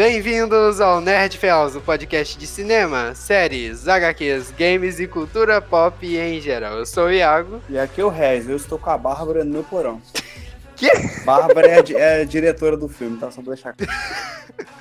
Bem-vindos ao Nerd Feals, o podcast de cinema, séries, HQs, games e cultura pop em geral. Eu sou o Iago. E aqui é o Rez, eu estou com a Bárbara no meu porão. Que? Bárbara é a, é a diretora do filme, tá? Só pra deixar claro.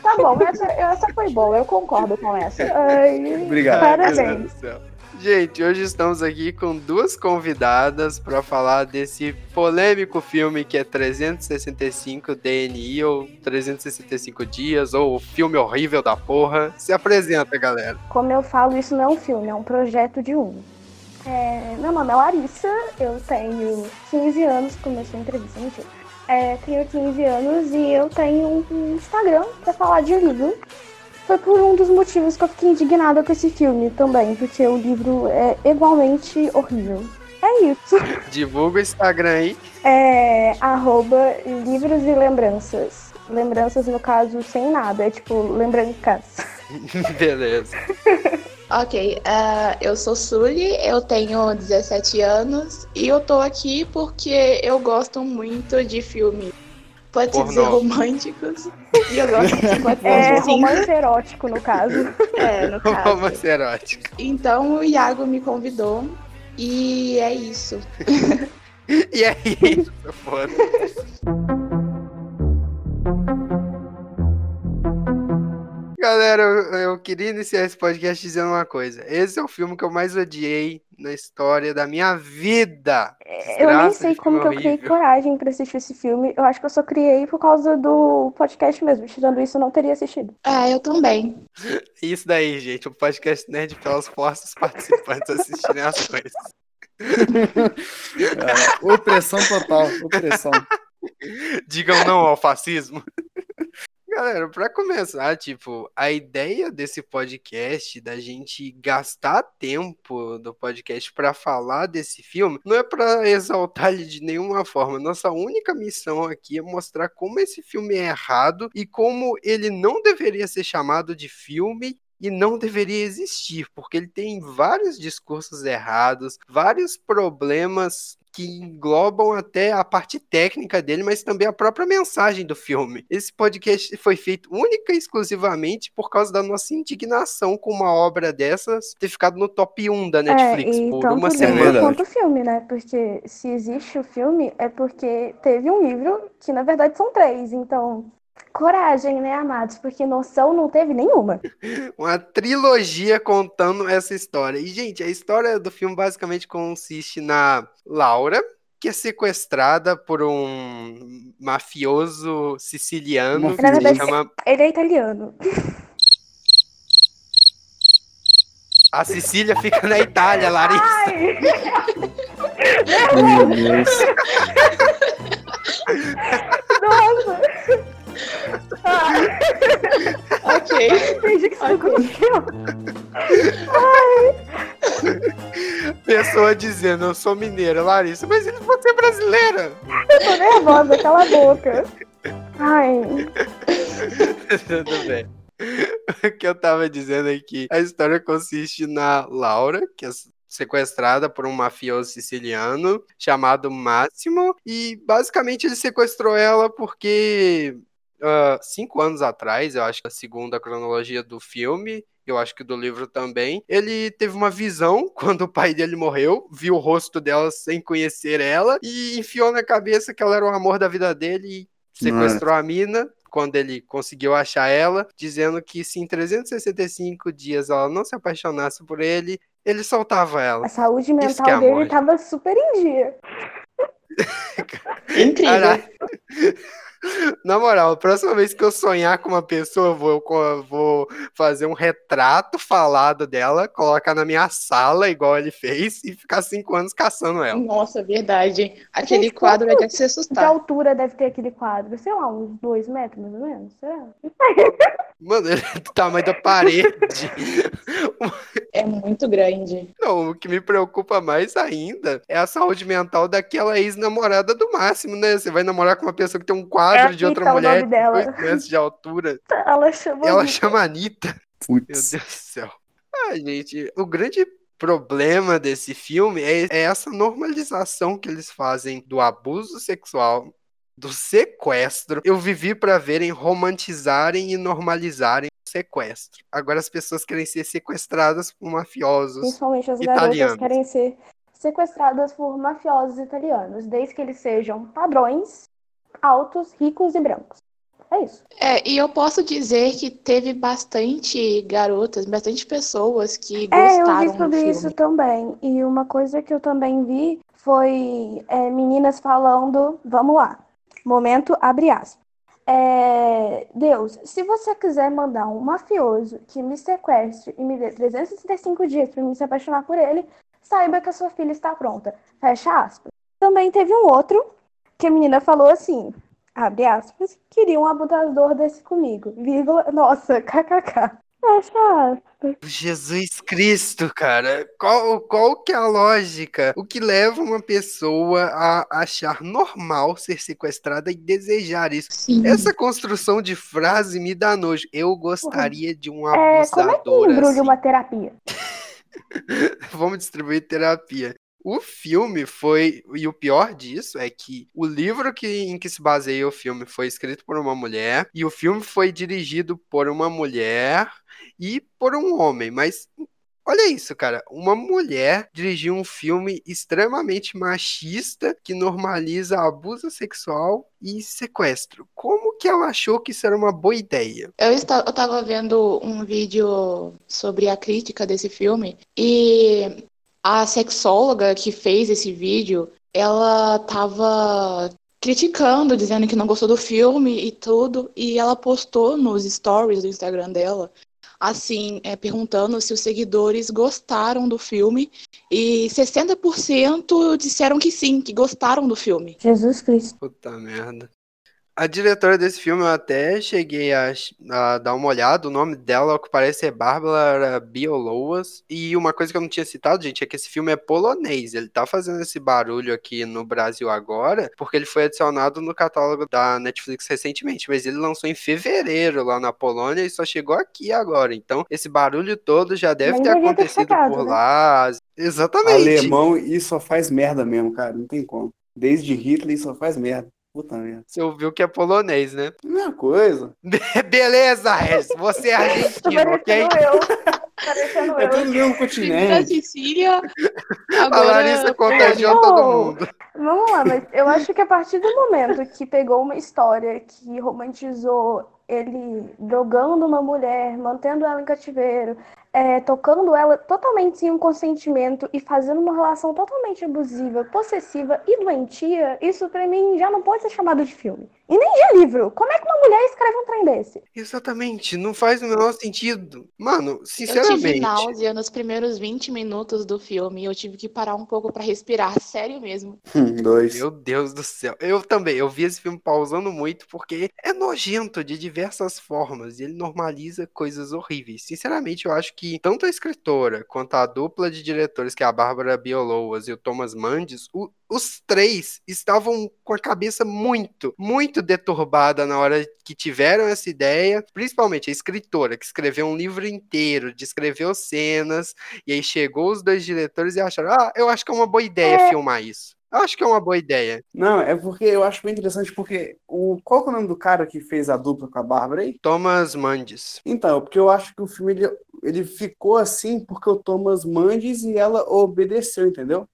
Tá bom, essa, essa foi boa, eu concordo com essa. Ai, Obrigado. Meu Parabéns. Deus do céu. Gente, hoje estamos aqui com duas convidadas para falar desse polêmico filme que é 365 DNI ou 365 dias ou o filme horrível da porra. Se apresenta, galera. Como eu falo, isso não é um filme, é um projeto de um. É, meu nome é Larissa, eu tenho 15 anos, comecei a entrevista, mentira. É, tenho 15 anos e eu tenho um Instagram pra falar de livro. Foi por um dos motivos que eu fiquei indignada com esse filme também, porque o livro é igualmente horrível. É isso. Divulga o Instagram aí. É arroba livros e lembranças. Lembranças, no caso, sem nada, é tipo lembrancas. Beleza. Ok, ah, eu sou Sully, eu tenho 17 anos e eu tô aqui porque eu gosto muito de filmes, pode Pornô. dizer românticos, e eu gosto de 50 É anos, sim. romance erótico, no caso. É, no caso. Romance erótico. Então o Iago me convidou e é isso. E aí? Foda. Galera, eu, eu queria iniciar esse podcast dizendo uma coisa. Esse é o filme que eu mais odiei na história da minha vida. Eu nem sei como que eu criei coragem pra assistir esse filme. Eu acho que eu só criei por causa do podcast mesmo. Tirando isso, eu não teria assistido. Ah, eu também. Isso daí, gente. O podcast Nerd pelas forças os participantes assistirem as coisas. É, opressão total, opressão. Digam não ao fascismo. Galera, pra começar, tipo, a ideia desse podcast, da gente gastar tempo do podcast pra falar desse filme, não é pra exaltar ele de nenhuma forma. Nossa única missão aqui é mostrar como esse filme é errado e como ele não deveria ser chamado de filme e não deveria existir, porque ele tem vários discursos errados, vários problemas que englobam até a parte técnica dele, mas também a própria mensagem do filme. Esse podcast foi feito única e exclusivamente por causa da nossa indignação com uma obra dessas ter ficado no top 1 da Netflix é, e por uma semana. quanto o filme, né? Porque se existe o filme, é porque teve um livro que, na verdade, são três. Então, coragem, né, amados? Porque noção não teve nenhuma. Uma trilogia contando essa história. E, gente, a história do filme basicamente consiste na Laura, que é sequestrada por um mafioso siciliano Na verdade, chama. Ele é italiano. A Sicília fica na Itália, Larissa. Ai! Meu Deus. Ah, Ok. fingi que isso não aconteceu. Pessoa dizendo, eu sou mineira, Larissa, mas ele você é brasileira. Eu tô nervosa, cala a boca. Ai, Tudo bem. O que eu tava dizendo é que a história consiste na Laura, que é sequestrada por um mafioso siciliano chamado Máximo, e basicamente ele sequestrou ela porque ah, cinco anos atrás, eu acho que a segunda cronologia do filme, eu acho que do livro também, ele teve uma visão quando o pai dele morreu, viu o rosto dela sem conhecer ela e enfiou na cabeça que ela era o amor da vida dele e sequestrou a mina quando ele conseguiu achar ela, dizendo que se em 365 dias ela não se apaixonasse por ele, ele soltava ela. a saúde Isso mental é dele amor. tava super em dia. Incrível. Caralho. Na moral, a próxima vez que eu sonhar com uma pessoa, eu vou, eu vou fazer um retrato falado dela, colocar na minha sala, igual ele fez, e ficar cinco anos caçando ela. Nossa, verdade. Aquele Gente, quadro é quanto de se De assustar. altura deve ter aquele quadro? Sei lá, uns dois metros, mais ou menos? Será? Mano, ele é do tamanho da parede. É muito grande. Não, o que me preocupa mais ainda é a saúde mental daquela ex-namorada do Máximo, né? Você vai namorar com uma pessoa que tem um quadro É de outra o mulher nome de dela. dois metros de altura. Ela chama. Ela Anitta. chama Anitta. Meu Putz. Deus do céu. Ah, gente, o grande problema desse filme é, é essa normalização que eles fazem do abuso sexual do sequestro, eu vivi para verem romantizarem e normalizarem o sequestro. Agora as pessoas querem ser sequestradas por mafiosos. Principalmente as Italianos. garotas querem ser sequestradas por mafiosos italianos, desde que eles sejam padrões, altos, ricos e brancos. É isso. É, e eu posso dizer que teve bastante garotas, bastante pessoas que É, eu gostaram vi do sobre filme. isso também. E uma coisa que eu também vi foi é, meninas falando, vamos lá, momento abre aspas. É, Deus, se você quiser mandar um mafioso que me sequestre e me dê 365 dias para me se apaixonar por ele, saiba que a sua filha está pronta. Fecha aspas. Também teve um outro que a menina falou assim, abre aspas, queria um abusador desse comigo, vírgula, nossa, kkk. Fecha aspas. Jesus Cristo, cara. Qual, qual que é a lógica? O que leva uma pessoa a achar normal ser sequestrada e desejar isso? Sim. Essa construção de frase me dá nojo. Eu gostaria de um É, como é que abusador embrulha assim. uma terapia? Vamos distribuir terapia. O filme foi. E o pior disso é que o livro que, em que se baseia o filme foi escrito por uma mulher, e o filme foi dirigido por uma mulher e por um homem. Mas olha isso, cara. Uma mulher dirigiu um filme extremamente machista que normaliza abuso sexual e sequestro. Como que ela achou que isso era uma boa ideia? Eu, esta- eu tava vendo um vídeo sobre a crítica desse filme e a sexóloga que fez esse vídeo, ela tava criticando, dizendo que não gostou do filme e tudo, e ela postou nos stories do Instagram dela, assim, é, perguntando se os seguidores gostaram do filme e 60% disseram que sim, que gostaram do filme. Jesus Cristo. Puta merda. A diretora desse filme eu até cheguei a, a dar uma olhada. O nome dela, ao que parece, é Bárbara Bioloas. E uma coisa que eu não tinha citado, gente, é que esse filme é polonês. Ele tá fazendo esse barulho aqui no Brasil agora, porque ele foi adicionado no catálogo da Netflix recentemente. Mas ele lançou em fevereiro lá na Polônia e só chegou aqui agora. Então, esse barulho todo já deve ter ter acontecido chegado, por né? lá. Exatamente. Alemão e só faz merda mesmo, cara. Não tem como. Desde Hitler só faz merda. Puta merda. Você ouviu que é polonês, né? Mesma coisa. Beleza, Regis. Você é argentino, ok? eu. Parecendo É no mesmo Da continente. Sicília, A agora Larissa contagiou Pô. todo mundo. Vamos lá, mas eu acho que a partir do momento que pegou uma história que romantizou ele drogando uma mulher, mantendo ela em cativeiro, é, tocando ela totalmente sem um consentimento e fazendo uma relação totalmente abusiva, possessiva e doentia, isso pra mim já não pode ser chamado de filme. E nem de livro. Como é que uma mulher escreve um trem desse? Exatamente, não faz o menor sentido. Mano, Eu tive sinceramente. náusea nos primeiros 20 minutos do filme e eu tive que parar um pouco pra respirar, sério mesmo. Hum, dois. Meu Deus do céu. Eu também, eu vi esse filme pausando muito porque é nojento de diversas formas e ele normaliza coisas horríveis. Sinceramente, eu acho que tanto a escritora quanto a dupla de diretores, que é a Bárbara Bioloas e o Thomas Mandes, o- os três estavam com a cabeça muito, muito deturbada na hora que tiveram essa ideia, principalmente a escritora, que escreveu um livro inteiro, descreveu cenas, e aí chegou os dois diretores e acharam: ah, eu acho que é uma boa ideia filmar isso. Eu acho que é uma boa ideia. Não, é porque eu acho bem interessante, porque o... qual que é o nome do cara que fez a dupla com a Bárbara aí? Thomas Mandes. Então, porque eu acho que o filme ele, ele ficou assim porque o Thomas Mandes e ela obedeceu, entendeu?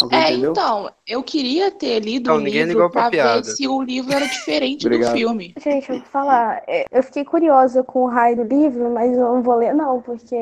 Alguém É, entendeu? então, eu queria ter lido o livro ligou pra pra ver se o livro era diferente do filme. Gente, eu vou falar, é, eu fiquei curiosa com o raio do livro, mas eu não vou ler não, porque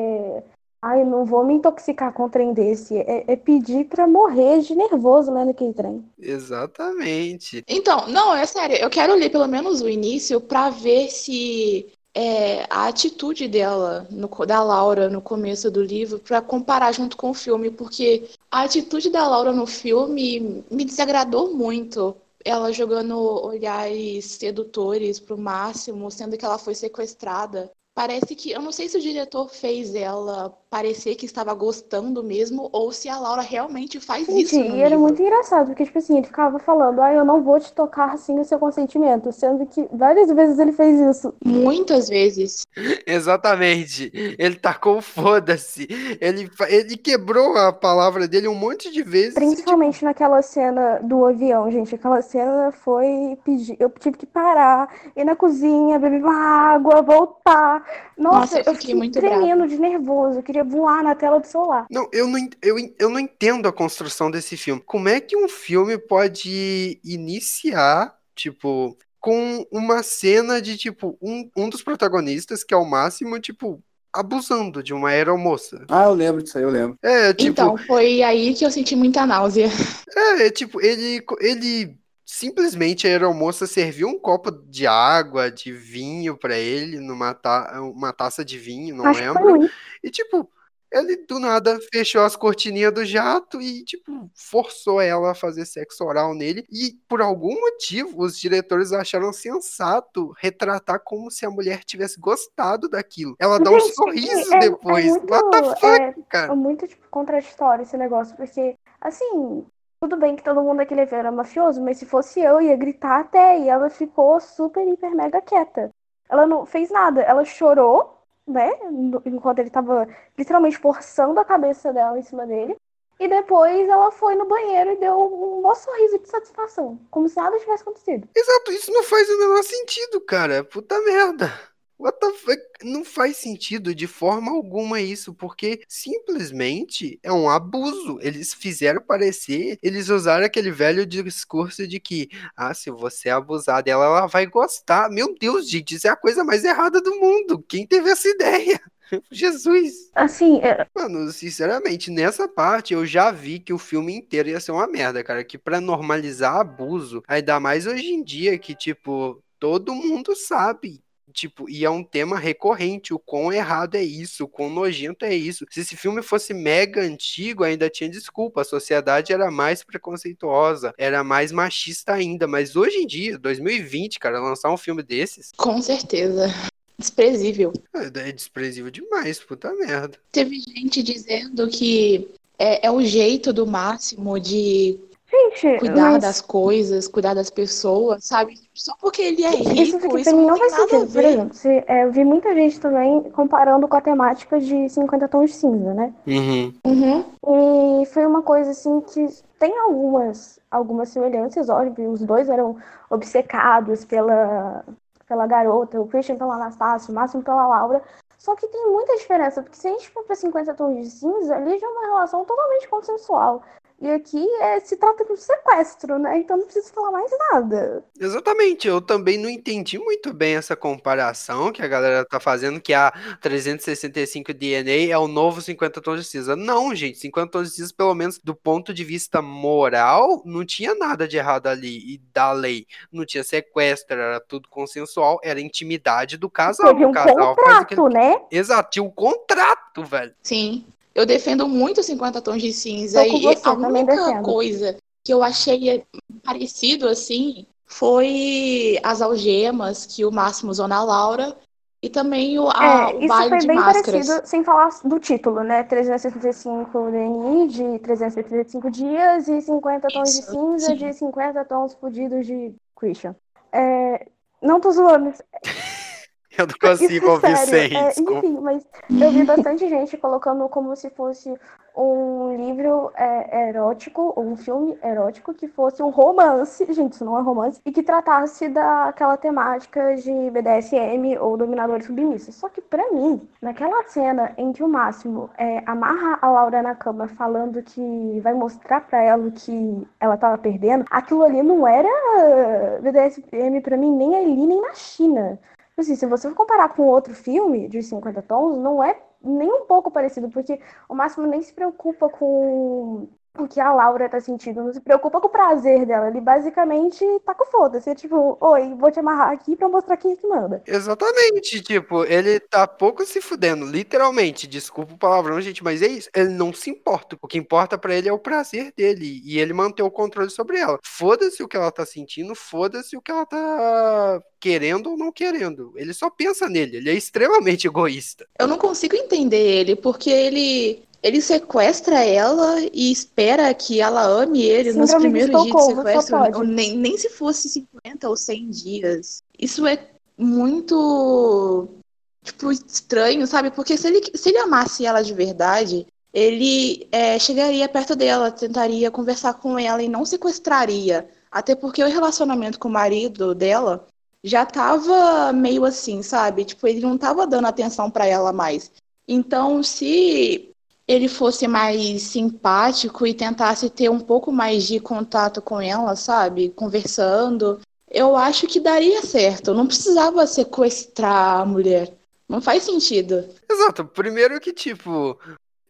ai, eu não vou me intoxicar com um trem desse. É, é pedir pra morrer de nervoso lendo aquele trem. Exatamente. Então, não, é sério, eu quero ler pelo menos o início pra ver se é, a atitude dela, no da Laura, no começo do livro, pra comparar junto com o filme, porque a atitude da Laura no filme me desagradou muito. Ela jogando olhares sedutores pro máximo, sendo que ela foi sequestrada. Parece que, eu não sei se o diretor fez ela parecer que estava gostando mesmo, ou se a Laura realmente faz Gente, isso no e era muito engraçado, porque, tipo assim, ele ficava falando, ah, eu não vou te tocar sem o seu consentimento, sendo que várias vezes ele fez isso. Muitas vezes. Exatamente. Ele tacou foda-se. Ele, ele quebrou a palavra dele um monte de vezes. Principalmente naquela cena do avião, gente. Aquela cena foi pedir. Eu tive que parar, ir na cozinha, beber uma água, voltar. Nossa, Nossa, eu eu fiquei fiquei muito tremendo de nervoso. Eu queria voar na tela do celular. Não, eu não, eu, eu não entendo a construção desse filme. Como é que um filme pode iniciar, tipo, com uma cena de, tipo, um, um dos protagonistas, que é o máximo, tipo, abusando de uma aeromoça? Ah, eu lembro disso aí, eu lembro. É, tipo, Então, foi aí que eu senti muita náusea. é, é, tipo, ele, ele simplesmente a aeromoça serviu um copo de água, de vinho pra ele, numa ta, uma taça de vinho, não Acho que foi lembro. E, tipo, ele do nada fechou as cortininhas do jato e, tipo, forçou ela a fazer sexo oral nele. E, por algum motivo, os diretores acharam sensato retratar como se a mulher tivesse gostado daquilo. Ela dá um Gente, sorriso é- é depois. muito- What the fuck, é- cara? É muito, tipo, contraditório esse negócio, porque, assim, tudo bem que todo mundo aquele evento era mafioso, mas se fosse eu, ia gritar até, e ela ficou super, hiper, mega quieta. Ela não fez nada, ela chorou, né, enquanto ele tava literalmente forçando a cabeça dela em cima dele, e depois ela foi no banheiro e deu um maior sorriso de satisfação, como se nada tivesse acontecido. Exato, isso não faz o menor sentido, cara. Puta merda. What the fuck? Não faz sentido de forma alguma isso, porque simplesmente é um abuso. Eles fizeram parecer, eles usaram aquele velho discurso de que, ah, se você abusar dela, ela vai gostar. Meu Deus, gente, isso é a coisa mais errada do mundo. Quem teve essa ideia? Jesus. Assim, é, Mano, sinceramente, nessa parte eu já vi que o filme inteiro ia ser uma merda, cara. Que pra normalizar abuso, ainda mais hoje em dia que, tipo, todo mundo sabe. Tipo, e é um tema recorrente, o quão errado é isso, o quão nojento é isso. Se esse filme fosse mega antigo, ainda tinha desculpa, a sociedade era mais preconceituosa, era mais machista ainda, mas hoje em dia, 2020, cara, lançar um filme desses, Com certeza. Desprezível. é é desprezível demais, puta merda. Teve gente dizendo que é, é o jeito do máximo de gente, cuidar mas... das coisas, cuidar das pessoas, sabe? Só porque ele é Isso rico, isso pra mim não não faz sentido. Por exemplo, se, é, eu vi muita gente também comparando com a temática de 50 tons de cinza, né? Uhum. Uhum. E foi uma coisa assim que tem algumas, algumas semelhanças, óbvio. Os dois eram obcecados pela, pela garota, o Christian pela Anastácia, o Máximo pela Laura. Só que tem muita diferença, porque se a gente for pra 50 tons de cinza, ali já é uma relação totalmente consensual. E aqui é, se trata de um sequestro, né? Então não preciso falar mais nada. Exatamente, eu também não entendi muito bem essa comparação que a galera tá fazendo, que a 365 DNA é o novo 50 tons de cinza. Não, gente, 50 tons de cinza, pelo menos do ponto de vista moral, não tinha nada de errado ali. E da lei, não tinha sequestro, era tudo consensual, era intimidade do casal. Teve um o casal faz o que contrato, né? Exato, tinha um contrato, velho. Sim. Eu defendo muito 50 tons de cinza. Tô com e você, a única defendo. coisa que eu achei parecido assim foi as algemas que o Máximo usou na Laura e também o, a- É, o isso baile foi de bem máscaras. parecido, sem falar do título, né? 365 DNI de 365 dias e 50 tons de Isso, cinza sim. de 50 tons fudidos de Christian. É, não tô zoando, Eu não consigo isso é ouvir sério. sem, É, enfim, mas eu vi bastante gente colocando como se fosse um livro é, erótico, ou um filme erótico, que fosse um romance, gente, isso não é romance, e que tratasse daquela temática de BDSM ou dominadores submissos. Só que pra mim, naquela cena em que o Máximo é, amarra a Laura na cama falando que vai mostrar pra ela que ela tava perdendo, aquilo ali não era BDSM pra mim nem ali nem na China. Assim, se você for comparar com outro filme de 50 tons, não é nem um pouco parecido, porque o Máximo nem se preocupa com o que a Laura tá sentindo, não se preocupa com o prazer dela. Ele basicamente tá com foda-se. É tipo, oi, vou te amarrar aqui pra mostrar quem é que manda. Exatamente, tipo, ele tá pouco se fudendo, literalmente. Desculpa o palavrão, gente, mas é isso. Ele não se importa. O que importa pra ele é o prazer dele e ele manter o controle sobre ela. Foda-se o que ela tá sentindo, foda-se o que ela tá querendo ou não querendo. Ele só pensa nele, ele é extremamente egoísta. Eu não consigo entender ele, porque ele ele sequestra ela e espera que ela ame ele nos Síndrome de primeiros dias de sequestro, nem, nem se fosse 50 ou 100 dias. Isso é muito, tipo, estranho, sabe? Porque se ele, se ele amasse ela de verdade, ele é, chegaria perto dela, tentaria conversar com ela e não sequestraria. Até porque o relacionamento com o marido dela já tava meio assim, sabe? Tipo, ele não tava dando atenção pra ela mais. Então, se ele fosse mais simpático e tentasse ter um pouco mais de contato com ela, sabe? Conversando, eu acho que daria certo. Não precisava sequestrar a mulher. Não faz sentido. Exato, primeiro que, tipo,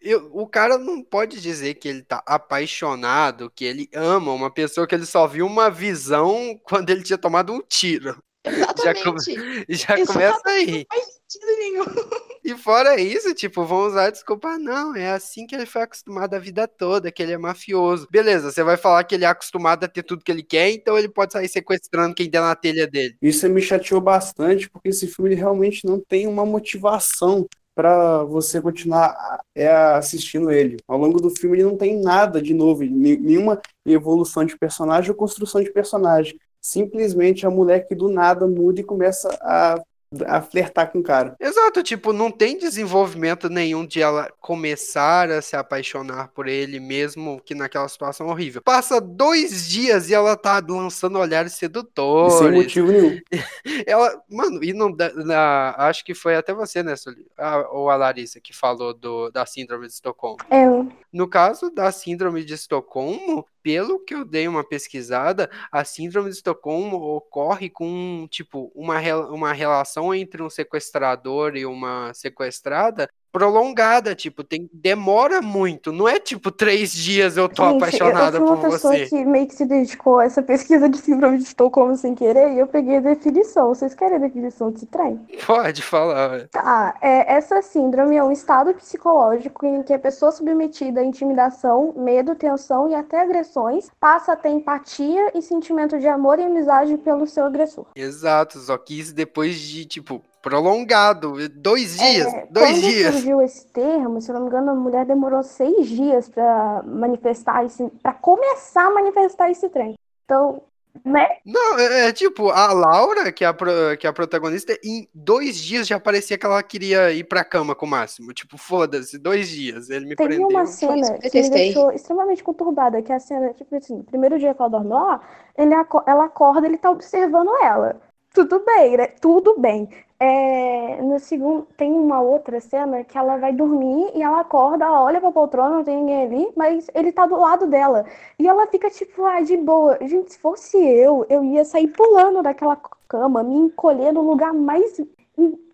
eu- o cara não pode dizer que ele tá apaixonado, que ele ama uma pessoa que ele só viu uma visão quando ele tinha tomado um tiro. Exatamente. Já Isso começa aí. Não faz sentido nenhum. E fora isso, tipo, vão usar a desculpa, "Ah, não, é assim que ele foi acostumado a vida toda, que ele é mafioso. Beleza, você vai falar que ele é acostumado a ter tudo que ele quer, então ele pode sair sequestrando quem der na telha dele. Isso me chateou bastante, porque esse filme ele realmente não tem uma motivação para você continuar é, assistindo ele. Ao longo do filme ele não tem nada de novo, nenhuma evolução de personagem ou construção de personagem. Simplesmente a mulher que do nada muda e começa a, a flertar com o cara. Exato, tipo, não tem desenvolvimento nenhum de ela começar a se apaixonar por ele, mesmo que naquela situação horrível. Passa dois dias e ela tá lançando olhares E sem sedutores. motivo nenhum. Ela, mano, e não dá- na- acho que foi até você, né, Suli? A- ou a Larissa que falou do, da síndrome de Estocolmo. Eu. No caso da síndrome de Estocolmo, pelo que eu dei uma pesquisada, a síndrome de Estocolmo ocorre com, tipo, uma, uma relação entre um sequestrador e uma sequestrada prolongada, tipo, tem, demora muito, não é tipo três dias eu tô Gente, eu- apaixonada eu fui por uma pessoa você. que meio que se dedicou a essa pesquisa de síndrome de Estocolmo sem querer e eu peguei a definição. Vocês querem a definição desse trem? Pode falar. Tá, é, essa síndrome é um estado psicológico em que a pessoa submetida à intimidação, medo, tensão e até agressões passa a ter empatia e sentimento de amor e amizade pelo seu agressor. Exato, só que isso depois de, tipo, prolongado, dois dias, É, dois quando dias. surgiu esse termo, se eu não me engano, a mulher demorou seis dias pra manifestar esse, para começar a manifestar esse trem. Então, né? Não, é, é tipo, a Laura, que é a, pro- que é a protagonista, em dois dias já parecia que ela queria ir pra cama com o Máximo. Tipo, foda-se, dois dias. Ele me Tem prendeu. uma isso que cena eu que me deixou extremamente conturbada, que é a cena, tipo assim, no primeiro dia que ela dorme lá, ele ela acorda, ele tá observando ela. Tudo bem, né? Tudo bem. É, no segundo, tem uma outra cena que ela vai dormir e ela acorda, olha pra poltrona, não tem ninguém ali, mas ele tá do lado dela. E ela fica tipo, ah, de boa. Gente, se fosse eu, eu ia sair pulando daquela cama, me encolher no lugar mais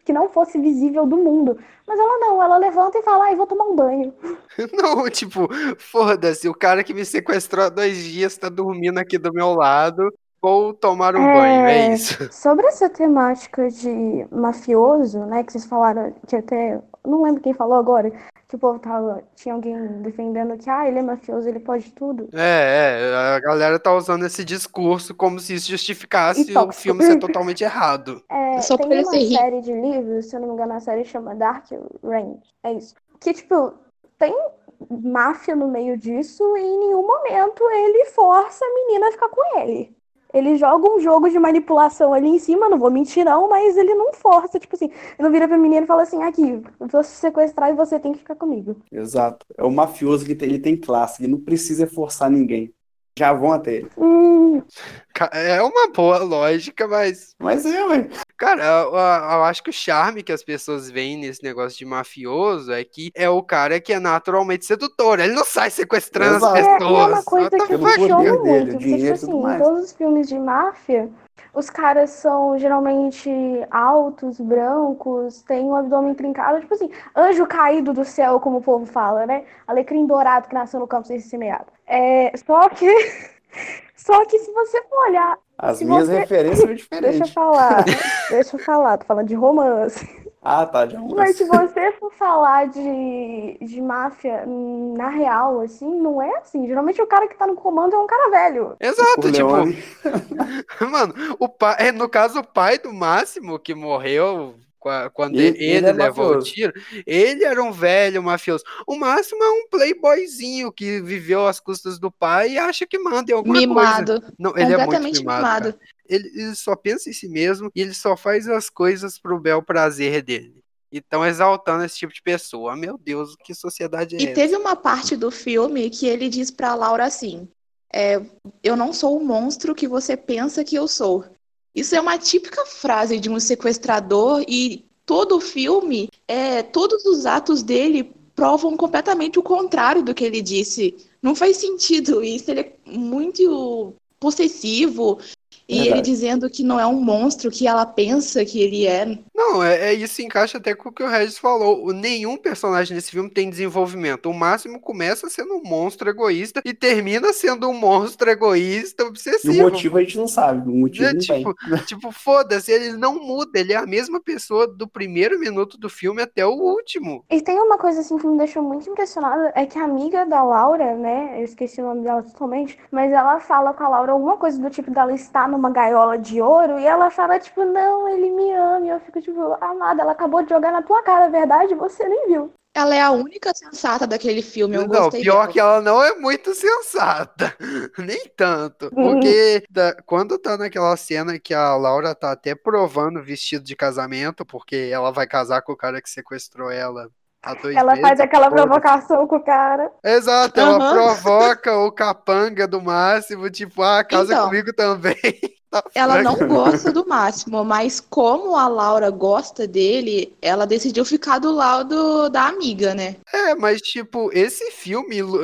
que não fosse visível do mundo. Mas ela não, ela levanta e fala, ai, vou tomar um banho. Não, tipo, foda-se, o cara que me sequestrou há dois dias tá dormindo aqui do meu lado. Vou tomar um É. banho, é isso. Sobre essa temática de mafioso, né, que vocês falaram, que até, não lembro quem falou agora, que o povo tava, tinha alguém defendendo que, ah, ele é mafioso, ele pode tudo. É, é, a galera tá usando esse discurso como se isso justificasse E o filme ser totalmente errado. É, Só tem uma rico. série de livros, se eu não me engano, a série chama Dark Range, é isso. Que, tipo, tem máfia no meio disso e em nenhum momento ele força a menina a ficar com ele. Ele joga um jogo de manipulação ali em cima, não vou mentir não, mas ele não força, tipo assim, ele não vira pra menina e fala assim, aqui, eu vou se sequestrar e você tem que ficar comigo. Exato. É o mafioso que tem, ele tem classe, ele não precisa forçar ninguém. Já vão até ele. Hum, É uma boa lógica, mas Mas é, ué. Cara, eu, eu- acho que o charme que as pessoas veem nesse negócio de mafioso é que é o cara que é naturalmente sedutor. Ele não sai sequestrando Exato. as É, e é pessoas. uma coisa que funciona dele, muito, o porque, tipo assim, em todos os filmes de máfia, os caras são geralmente altos, brancos, têm um abdômen trincado, tipo assim, anjo caído do céu, como o povo fala, né? Alecrim dourado que nasceu no campo sem semeado. É, só que. Só que se você for olhar. As minhas você- referências são Deixa eu diferentes. falar, deixa eu falar, tô falando de romance. Ah, tá. Já Mas se você for falar de, de máfia hum, na real, assim, não é assim. Geralmente o cara que tá no comando é um cara velho. Exato, tipo, Corleone. mano, o pai, é, no caso, o pai do Máximo, que morreu qua- quando Ele- ele, ele é levou o mafioso. tiro, ele era um velho mafioso. O Máximo é um playboyzinho que viveu às custas do pai e acha que manda em alguma coisa. Mimado. Não, ele é muito completamente mimado. mimado. Ele, ele só pensa em si mesmo e ele só faz as coisas pro bel prazer dele. E estão exaltando esse tipo de pessoa. Meu Deus, que sociedade é E essa? teve uma parte do filme que ele diz pra Laura assim: é, Eu não sou o monstro que você pensa que eu sou. Isso é uma típica frase de um sequestrador e todo o filme, é, todos os atos dele provam completamente o contrário do que ele disse. Não faz sentido isso. Ele é muito possessivo. E ele Verdade. dizendo que não é um monstro que ela pensa que ele é. Não, é, é isso encaixa até com o que o Regis falou. O- Nenhum personagem nesse filme tem desenvolvimento. O máximo começa sendo um monstro egoísta e termina sendo um monstro egoísta E obsessivo. o motivo a gente não sabe. O motivo É, não tem. tipo, tipo, foda-se, ele não muda, ele é a mesma pessoa do primeiro minuto do filme até o último. E tem uma coisa assim que me deixou muito impressionada, é que a amiga da Laura, né, eu esqueci o nome dela totalmente, mas ela fala com a Laura alguma coisa do tipo dela estar numa gaiola de ouro, e ela fala, tipo, não, ele me ama, e eu fico, tipo, amada, ela acabou de jogar na tua cara a verdade, e você nem viu. Ela é a única sensata daquele filme. Eu não, gostei pior dela. que ela não é muito sensata. Nem tanto. Porque da- quando tá naquela cena que a Laura tá até provando o vestido de casamento, porque ela vai casar com o cara que sequestrou ela Ela meses. faz aquela provocação com o cara. Exato, ela Aham. provoca o capanga do máximo, tipo, ah, casa Então. comigo também. Tá Ela não gosta do Máximo, mas como a Laura gosta dele, ela decidiu ficar do lado da amiga, né? É, mas tipo, esse filme uh,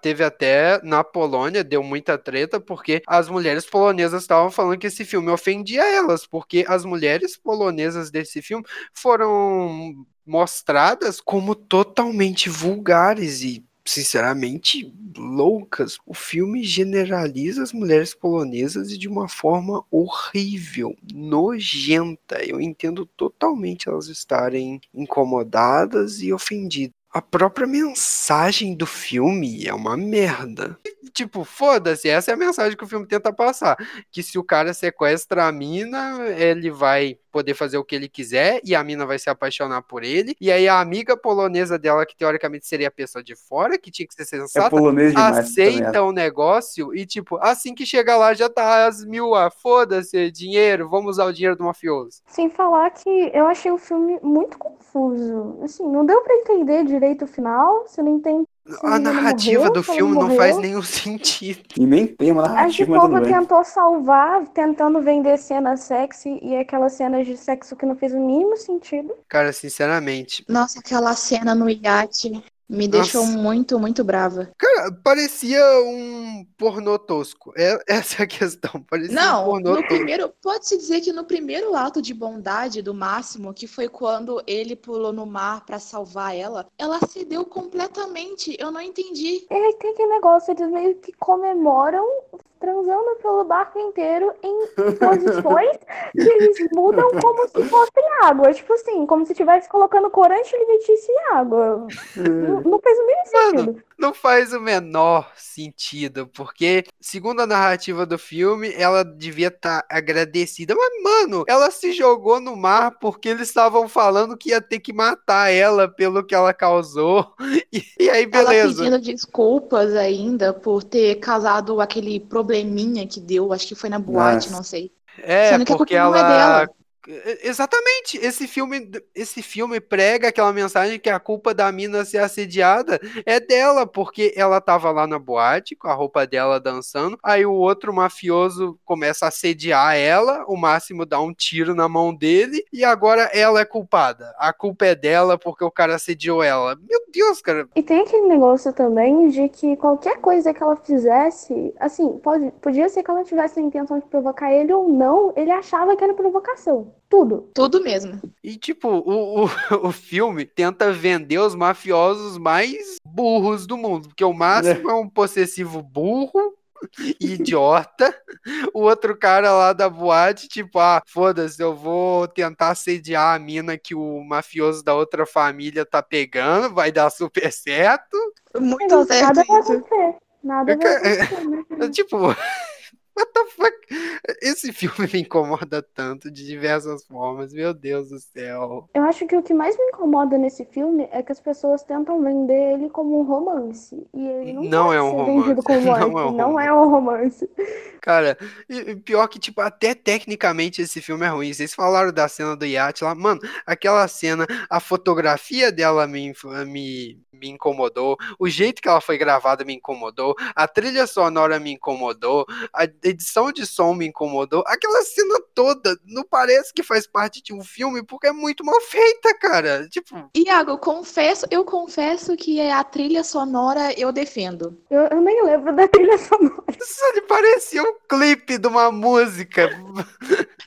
teve até na Polônia, deu muita treta, porque as mulheres polonesas estavam falando que esse filme ofendia elas, porque as mulheres polonesas desse filme foram mostradas como totalmente vulgares e sinceramente loucas. O filme generaliza as mulheres polonesas e de uma forma horrível, nojenta. Eu entendo totalmente elas estarem incomodadas e ofendidas. A própria mensagem do filme é uma merda. Tipo, foda-se, essa é a mensagem que o filme tenta passar. Que se o cara sequestra a mina, ele vai poder fazer o que ele quiser e a mina vai se apaixonar por ele. E aí a amiga polonesa dela, que teoricamente seria a pessoa de fora, que tinha que ser É sensata, demais. merda. aceita o negócio e, tipo, assim que chega lá já tá as mil, ah, foda-se, dinheiro, vamos usar o dinheiro do mafioso. Sem falar que eu achei o filme muito confuso. Assim, não deu pra entender direito o final, você não entende. A narrativa morreu, do filme não morreu. faz nenhum sentido. E nem tem uma narrativa, mas povo tudo bem. tentou salvar, tentando vender cenas sexy e aquelas cenas de sexo que não fez o mínimo sentido. Cara, sinceramente. Nossa, aquela cena no iate me deixou Nossa. muito, muito brava. Cara, parecia um pornô tosco. É, essa é a questão. Parecia um Não, pornô no tosco. primeiro, pode-se dizer que no primeiro ato de bondade do Máximo, que foi quando ele pulou no mar pra salvar ela, ela cedeu completamente. Eu não entendi. Aí tem aquele negócio, eles meio que comemoram transando pelo barco inteiro em posições que eles mudam como se fosse água. Tipo assim, como se estivesse colocando corante limitício em água. Não, não fez o mínimo sentido. Não faz o menor sentido, porque, segundo a narrativa do filme, ela devia estar agradecida. Mas, mano, ela se jogou no mar porque eles estavam falando que ia ter que matar ela pelo que ela causou. E, e aí, Ela beleza. pedindo desculpas ainda por ter causado aquele probleminha que deu, acho que foi na boate, Nossa. não sei. É, Sendo que a porque é ela dela. E- Exatamente, esse filme, esse filme prega aquela mensagem que a culpa da mina ser assediada é dela, porque ela tava lá na boate com a roupa dela dançando, aí o outro mafioso começa a assediar ela, o Máximo dá um tiro na mão dele e agora ela é culpada. A culpa é dela porque o cara assediou ela. Meu Deus, cara. E tem aquele negócio também de que qualquer coisa que ela fizesse, assim, pode, podia ser que ela tivesse a intenção de provocar ele ou não, ele achava que era provocação. Tudo. Tudo mesmo. E, tipo, o, o, o filme tenta vender os mafiosos mais burros do mundo. Porque o Máximo é, um possessivo burro e idiota. O outro cara lá da boate, tipo, ah, foda-se, eu vou tentar assediar a mina que o mafioso da outra família tá pegando, vai dar super certo. Muito certo nada vai acontecer. Nada vai É, acontecer. né? Tipo, what the fuck? Esse filme me incomoda tanto de diversas formas, meu Deus do céu. Eu acho que o que mais me incomoda nesse filme é que as pessoas tentam vender ele como um romance. E ele não, Não é um romance. Não é um Não é um romance. Cara, pior que, tipo, até tecnicamente esse filme é ruim. Vocês falaram da cena do iate lá, mano, aquela cena, a fotografia dela me, me, me incomodou, o jeito que ela foi gravada me incomodou, a trilha sonora me incomodou, a edição de som me incomodou, aquela cena toda não parece que faz parte de um filme porque é muito mal feita, cara. Tipo, Iago, eu confesso, eu confesso que a trilha sonora eu defendo. Eu, eu nem lembro da trilha sonora. isso parecia um clipe de uma música.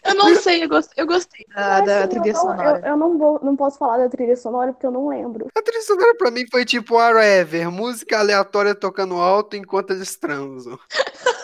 Eu não sei, eu gostei, eu gostei da, da trilha eu não, sonora. Eu, eu não, vou, não posso falar da trilha sonora porque eu não lembro. A trilha sonora pra mim foi tipo Whatever, música aleatória tocando alto enquanto eles transam.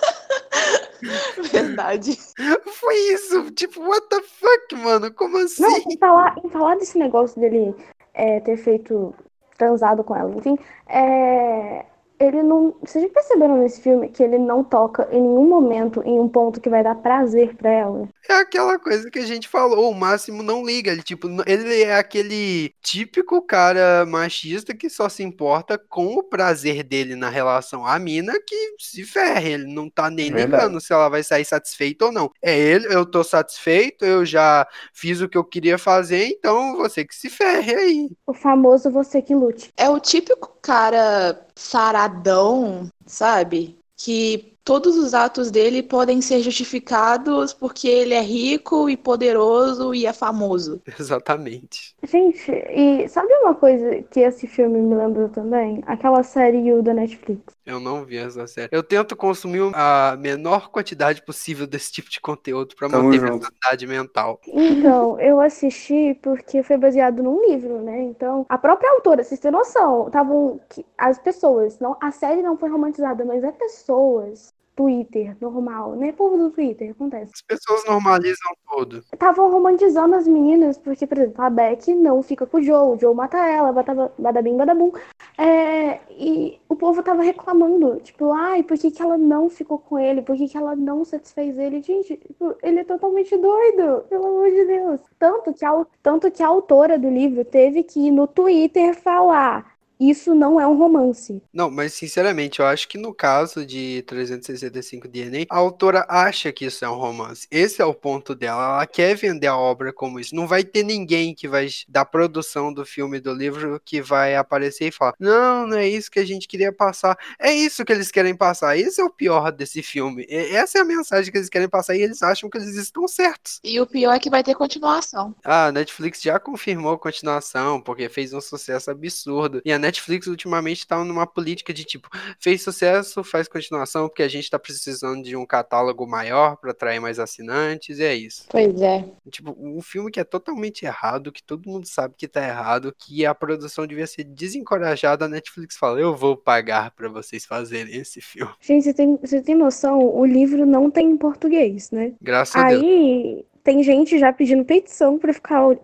Verdade. Foi isso, tipo, what the fuck, mano? Como assim? Não, em falar, em falar desse negócio dele é, ter feito transado com ela, enfim, é, ele não. Vocês já perceberam nesse filme que ele não toca em nenhum momento em um ponto que vai dar prazer pra ela? É aquela coisa que a gente falou, o Máximo não liga, ele tipo, ele é aquele típico cara machista que só se importa com o prazer dele na relação à mina que se ferre, ele não tá nem Verdade. ligando se ela vai sair satisfeita ou não. É ele, eu tô satisfeito, eu já fiz o que eu queria fazer, então você que se ferre aí. O famoso você que lute. É o típico cara saradão, sabe? Que todos os atos dele podem ser justificados porque ele é rico e poderoso e é famoso. Exatamente. Gente, e sabe uma coisa que esse filme me lembrou também? Aquela série You da Netflix. Eu não vi essa série. Eu tento consumir a menor quantidade possível desse tipo de conteúdo pra Tamo manter minha junto. sanidade mental. Então, eu assisti porque foi baseado num livro, né? Então, a própria autora, vocês têm noção, estavam as pessoas, não, a série não foi romantizada, mas as pessoas, Twitter, normal, né? Povo do Twitter, acontece. As pessoas normalizam tudo. Estavam romantizando as meninas, porque, por exemplo, a Beck não fica com o Joe, o Joe mata ela, badabim, badabum. É, e o povo tava reclamando, tipo, ai, por que, que ela não ficou com ele? Por que, que ela não satisfez ele? Gente, tipo, ele é totalmente doido, pelo amor de Deus. Tanto que, a, tanto que a autora do livro teve que ir no Twitter falar. Isso não é um romance. Não, mas sinceramente, eu acho que no caso de 365 DNA, a autora acha que isso é um romance. Esse é o ponto dela. Ela quer vender a obra como isso. Não vai ter ninguém que vai da produção do filme do livro que vai aparecer e falar: "Não, não é isso que a gente queria passar". É isso que eles querem passar. Esse é o pior desse filme. E- Essa é a mensagem que eles querem passar e eles acham que eles estão certos. E o pior é que vai ter continuação. A Netflix já confirmou a continuação, porque fez um sucesso absurdo. E a Netflix ultimamente tá numa política de tipo, fez sucesso, faz continuação, porque a gente tá precisando de um catálogo maior pra atrair mais assinantes, e é isso. Pois é. Tipo, um filme que é totalmente errado, que todo mundo sabe que tá errado, que a produção devia ser desencorajada, a Netflix fala, eu vou pagar pra vocês fazerem esse filme. Gente, você tem, você tem noção? O livro não tem em português, né? Graças a Deus. Aí tem gente já pedindo petição para ficar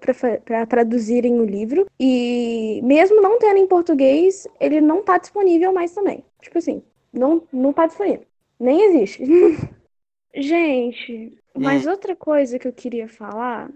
para traduzirem o livro e mesmo não tendo em português, ele não tá disponível mais também. Tipo assim, não não tá disponível. Nem existe. Gente, mas outra coisa que eu queria falar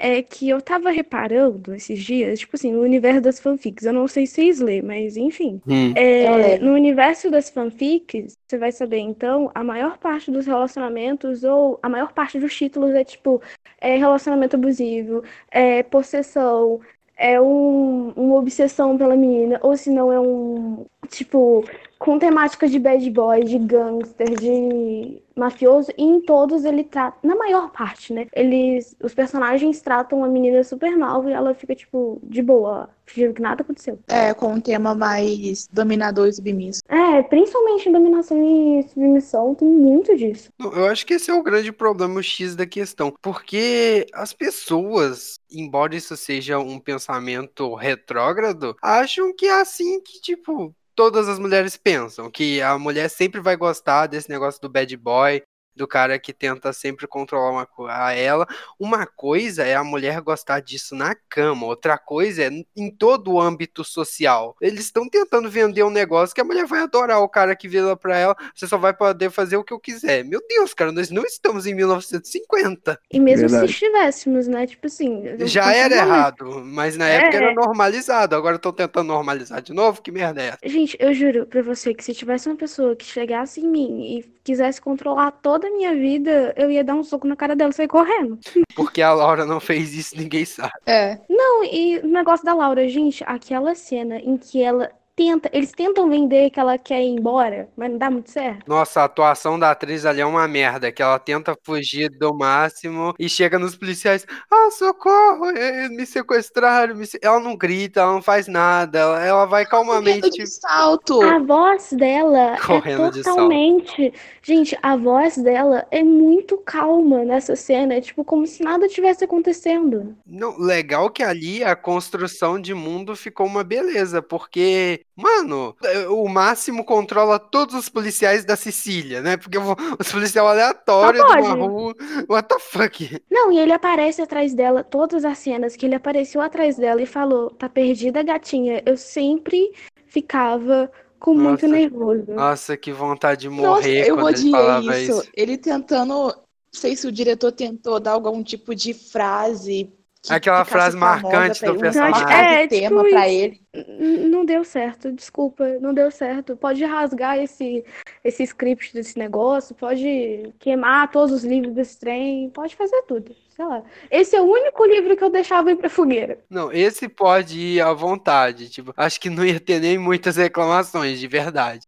é que eu tava reparando esses dias, tipo assim, no universo das fanfics. Eu não sei se vocês lêem, mas enfim. Hum. É, no universo das fanfics, você vai saber então, a maior parte dos relacionamentos, ou a maior parte dos títulos é tipo é relacionamento abusivo, é possessão, é um, uma obsessão pela menina, ou se não é um tipo com temáticas de bad boy, de gangster, de mafioso, e em todos ele trata, na maior parte, né? Eles, os personagens tratam a menina super mal e ela fica, tipo, de boa, fingindo que nada aconteceu. É, com um tema mais dominador e submisso. É, principalmente em dominação e submissão, tem muito disso. Eu acho que esse é o grande problema, o X da questão. Porque as pessoas, embora isso seja um pensamento retrógrado, acham que é assim que, tipo, todas as mulheres pensam. Que a mulher sempre vai gostar desse negócio do bad boy, do cara que tenta sempre controlar uma, a ela. Uma coisa é a mulher gostar disso na cama, outra coisa é em todo o âmbito social. Eles estão tentando vender um negócio que a mulher vai adorar o cara que vira pra ela, você só vai poder fazer o que eu quiser. Meu Deus, cara, nós não estamos em 1950. E mesmo Verdade. se estivéssemos, né? Tipo assim. eu- Já era eu- errado, mas na época É. era normalizado. Agora estão tentando normalizar de novo? Que merda é essa? Gente, eu juro pra você que se tivesse uma pessoa que chegasse em mim e quisesse controlar toda a minha vida, eu ia dar um soco na cara dela e sair correndo. Porque a Laura não fez isso, ninguém sabe. É. Não, e o negócio da Laura, gente, aquela cena em que ela tenta, eles tentam vender que ela quer ir embora, mas não dá muito certo. Nossa, a atuação da atriz ali é uma merda, que ela tenta fugir do máximo e chega nos policiais, ah, socorro, me sequestraram, me se-" ela não grita, ela não faz nada, ela, ela vai Correndo calmamente de salto. A voz dela Correndo é de salto. totalmente. Gente, a voz dela é muito calma nessa cena. É tipo como se nada tivesse acontecendo. Não, legal que ali a construção de mundo ficou uma beleza, porque, mano, eh, o Máximo controla todos os policiais da Sicília, né? Porque os policiais aleatórios de uma rua. What the fuck? Não, e ele aparece atrás dela, todas as cenas que ele apareceu atrás dela e falou: tá perdida, gatinha. Eu sempre ficava com muito Nossa. nervoso. Nossa, que vontade de Nossa, morrer eu quando ele odiei falava isso. isso. Ele tentando. Não sei se o diretor tentou dar algum tipo de frase. Que Aquela ficasse frase marcante do personagem. É, tipo tema pra isso. ele. Não deu certo, desculpa, não deu certo. Pode rasgar esse, esse script desse negócio, pode queimar todos os livros desse trem, pode fazer tudo, sei lá. Esse é o único livro que eu deixava ir pra fogueira. Não, esse pode ir à vontade. Tipo, acho que não ia ter nem muitas reclamações, de verdade.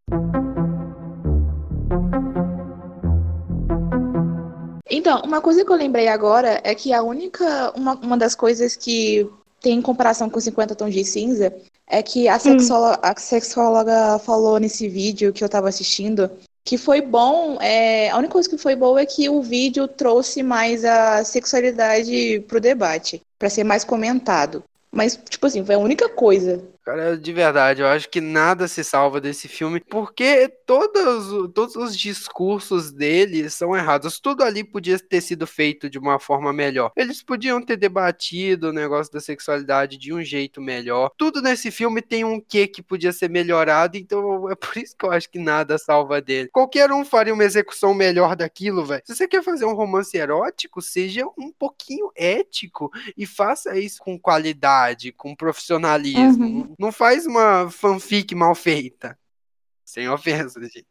Então, uma coisa que eu lembrei agora é que a única. Uma, uma das coisas que tem em comparação com 50 Tons de Cinza é que a sexóloga, a sexóloga falou nesse vídeo que eu tava assistindo que foi bom. é, a única coisa que foi boa é que o vídeo trouxe mais a sexualidade pro debate, pra ser mais comentado. Mas, tipo assim, foi a única coisa. Cara, de verdade, eu acho que nada se salva desse filme, porque todos, todos os discursos dele são errados. Tudo ali podia ter sido feito de uma forma melhor. Eles podiam ter debatido o negócio da sexualidade de um jeito melhor. Tudo nesse filme tem um quê que podia ser melhorado, então é por isso que eu acho que nada salva dele. Qualquer um faria uma execução melhor daquilo, velho. Se você quer fazer um romance erótico, seja um pouquinho ético e faça isso com qualidade, com profissionalismo. Uhum. Não faz uma fanfic mal feita. Sem ofensa, gente.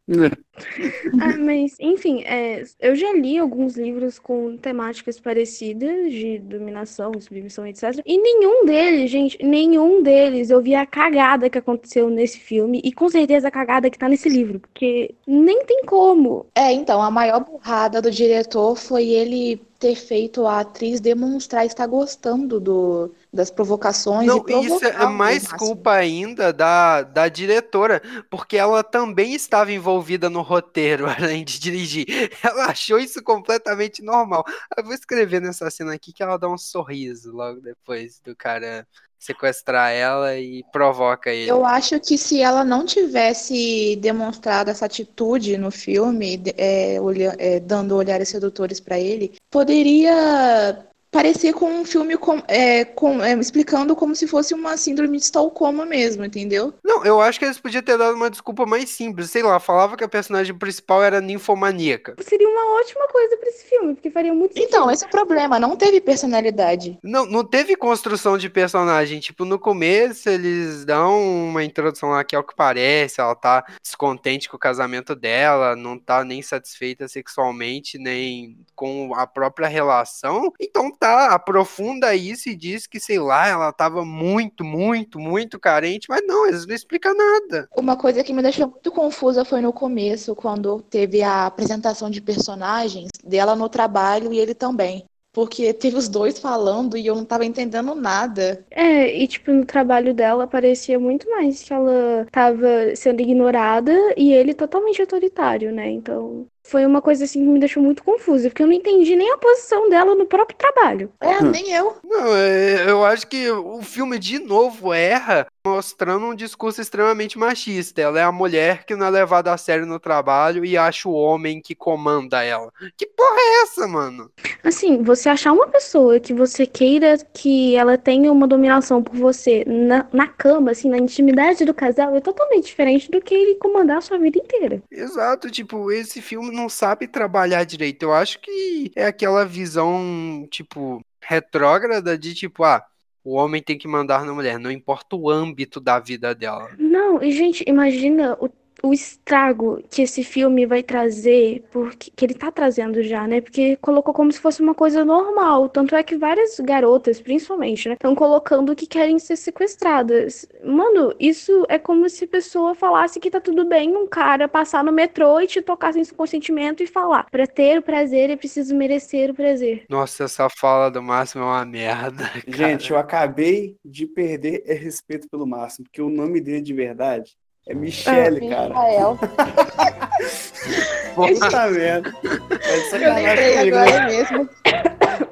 Ah, mas, enfim, é, eu já li alguns livros com temáticas parecidas de dominação, submissão, etc. E nenhum deles, gente, nenhum deles eu vi a cagada que aconteceu nesse filme e com certeza a cagada que tá nesse livro, porque nem tem como. É, então, a maior burrada do diretor foi ele ter feito a atriz demonstrar estar gostando do, das provocações Não, e isso é mais culpa ainda da, da diretora, porque ela também estava envolvida no roteiro, além de dirigir. Ela achou isso completamente normal. Eu vou escrever nessa cena aqui que ela dá um sorriso logo depois do cara sequestrar ela e provoca ele. Eu acho que se ela não tivesse demonstrado essa atitude no filme, é, é, dando olhares sedutores pra ele, poderia parecer com um filme com, é, com, é, explicando como se fosse uma síndrome de Estocolmo mesmo, entendeu? Não, eu acho que eles podiam ter dado uma desculpa mais simples. Sei lá, falava que a personagem principal era ninfomaníaca. Seria uma ótima coisa pra esse filme, porque faria muito sentido. Então, esse é o problema, não teve personalidade. Não, não teve construção de personagem. Tipo, no começo eles dão uma introdução lá que é o que parece, ela tá descontente com o casamento dela, não tá nem satisfeita sexualmente, nem com a própria relação. Então tá, aprofunda isso e diz que, sei lá, ela tava muito, muito, muito carente, mas não, eles não explicam nada. Uma coisa que me deixou muito confusa foi no começo, quando teve a apresentação de personagens dela no trabalho e ele também. Porque teve os dois falando e eu não tava entendendo nada. É, e tipo, no trabalho dela parecia muito mais que ela tava sendo ignorada e ele totalmente autoritário, né? Então, foi uma coisa assim que me deixou muito confusa, porque eu não entendi nem a posição dela no próprio trabalho. É, nem eu. Não, é, eu acho que o filme de novo erra mostrando um discurso extremamente machista. Ela é a mulher que não é levada a sério no trabalho e acha o homem que comanda ela. Que porra é essa, mano? Assim, você achar uma pessoa que você queira que ela tenha uma dominação por você na, na cama, assim, na intimidade do casal, é totalmente diferente do que ele comandar a sua vida inteira. Exato, tipo, esse filme não sabe trabalhar direito. Eu acho que é aquela visão, tipo, retrógrada de tipo, ah, o homem tem que mandar na mulher, não importa o âmbito da vida dela. Não, e gente, imagina o, o estrago que esse filme vai trazer, porque que ele tá trazendo já, né? Porque colocou como se fosse uma coisa normal. Tanto é que várias garotas, principalmente, né, estão colocando que querem ser sequestradas. Mano, isso é como se a pessoa falasse que tá tudo bem um cara passar no metrô e te tocar sem seu consentimento e falar: pra ter o prazer é preciso merecer o prazer. Nossa, essa fala do Máximo é uma merda. Gente, eu acabei de perder respeito pelo Máximo, porque o nome dele de verdade é Michele, cara. Rafael. Puta merda. É Eu lembrei agora né? mesmo.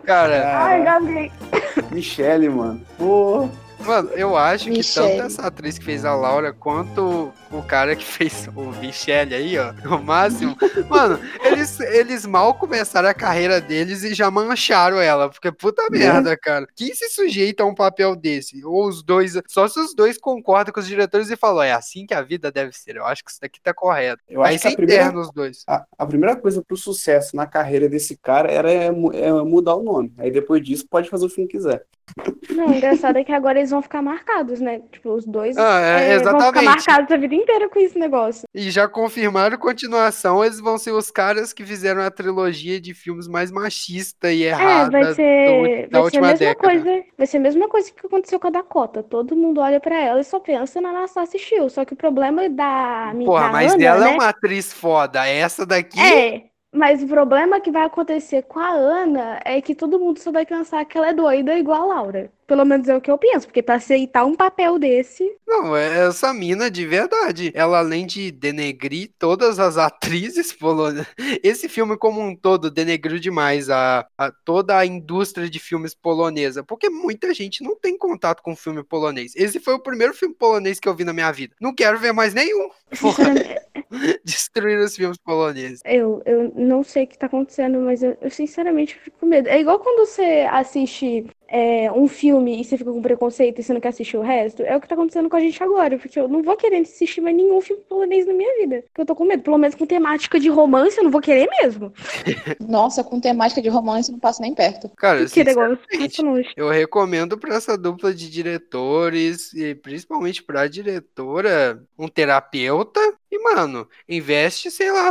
Cara, Ai, Gabi. Michele, mano. Pô, mano, eu acho que Michele. tanto essa atriz que fez a Laura quanto o cara que fez o Michele aí, ó, o Máximo, mano, eles, eles mal começaram a carreira deles e já mancharam ela, porque puta merda, cara. Quem se sujeita a um papel desse? Ou os dois, só se os dois concordam com os diretores e falam, é assim que a vida deve ser. Eu acho que isso daqui tá correto. eu Aí acho que a primeira, os dois. a, a primeira coisa pro sucesso na carreira desse cara era é, é mudar o nome. Aí depois disso pode fazer o filme que quiser. Não, o engraçado é que agora eles vão ficar marcados, né? Tipo, os dois Ah, é, é, vão ficar marcados a vida inteira com esse negócio. E já confirmaram continuação, eles vão ser os caras que fizeram a trilogia de filmes mais machista e É, errada vai do- ser, da vai ser a última mesma década. coisa, vai ser a mesma coisa que aconteceu com a Dakota. Todo mundo olha pra ela e só pensa na Natasha Shield. Só que o problema da, Porra, da mas Ana, ela né? é uma atriz foda. Essa daqui. É, mas o problema que vai acontecer com a Ana é que todo mundo só vai pensar que ela é doida igual a Laura. Pelo menos é o que eu penso, porque pra aceitar um papel desse, Não, é essa mina de verdade. Ela, além de denegrir todas as atrizes polonesas. Esse filme, como um todo, denegriu demais a, a- toda a indústria de filmes polonesa. Porque muita gente não tem contato com filme polonês. Esse foi o primeiro filme polonês que eu vi na minha vida. Não quero ver mais nenhum. Destruir os filmes poloneses. eu, eu não sei o que tá acontecendo, mas eu, eu sinceramente fico com medo. É igual quando você assiste é, um filme e você fica com preconceito e você não quer assistir o resto. É o que tá acontecendo com a gente agora, porque eu não vou querer assistir mais nenhum filme polonês na minha vida. Porque eu tô com medo. Pelo menos com temática de romance, eu não vou querer mesmo. Nossa, com temática de romance não passo nem perto. Cara, Que negócio sinceramente, muito longe. Eu recomendo para essa dupla de diretores e principalmente para a diretora um terapeuta e mano, investe, sei lá,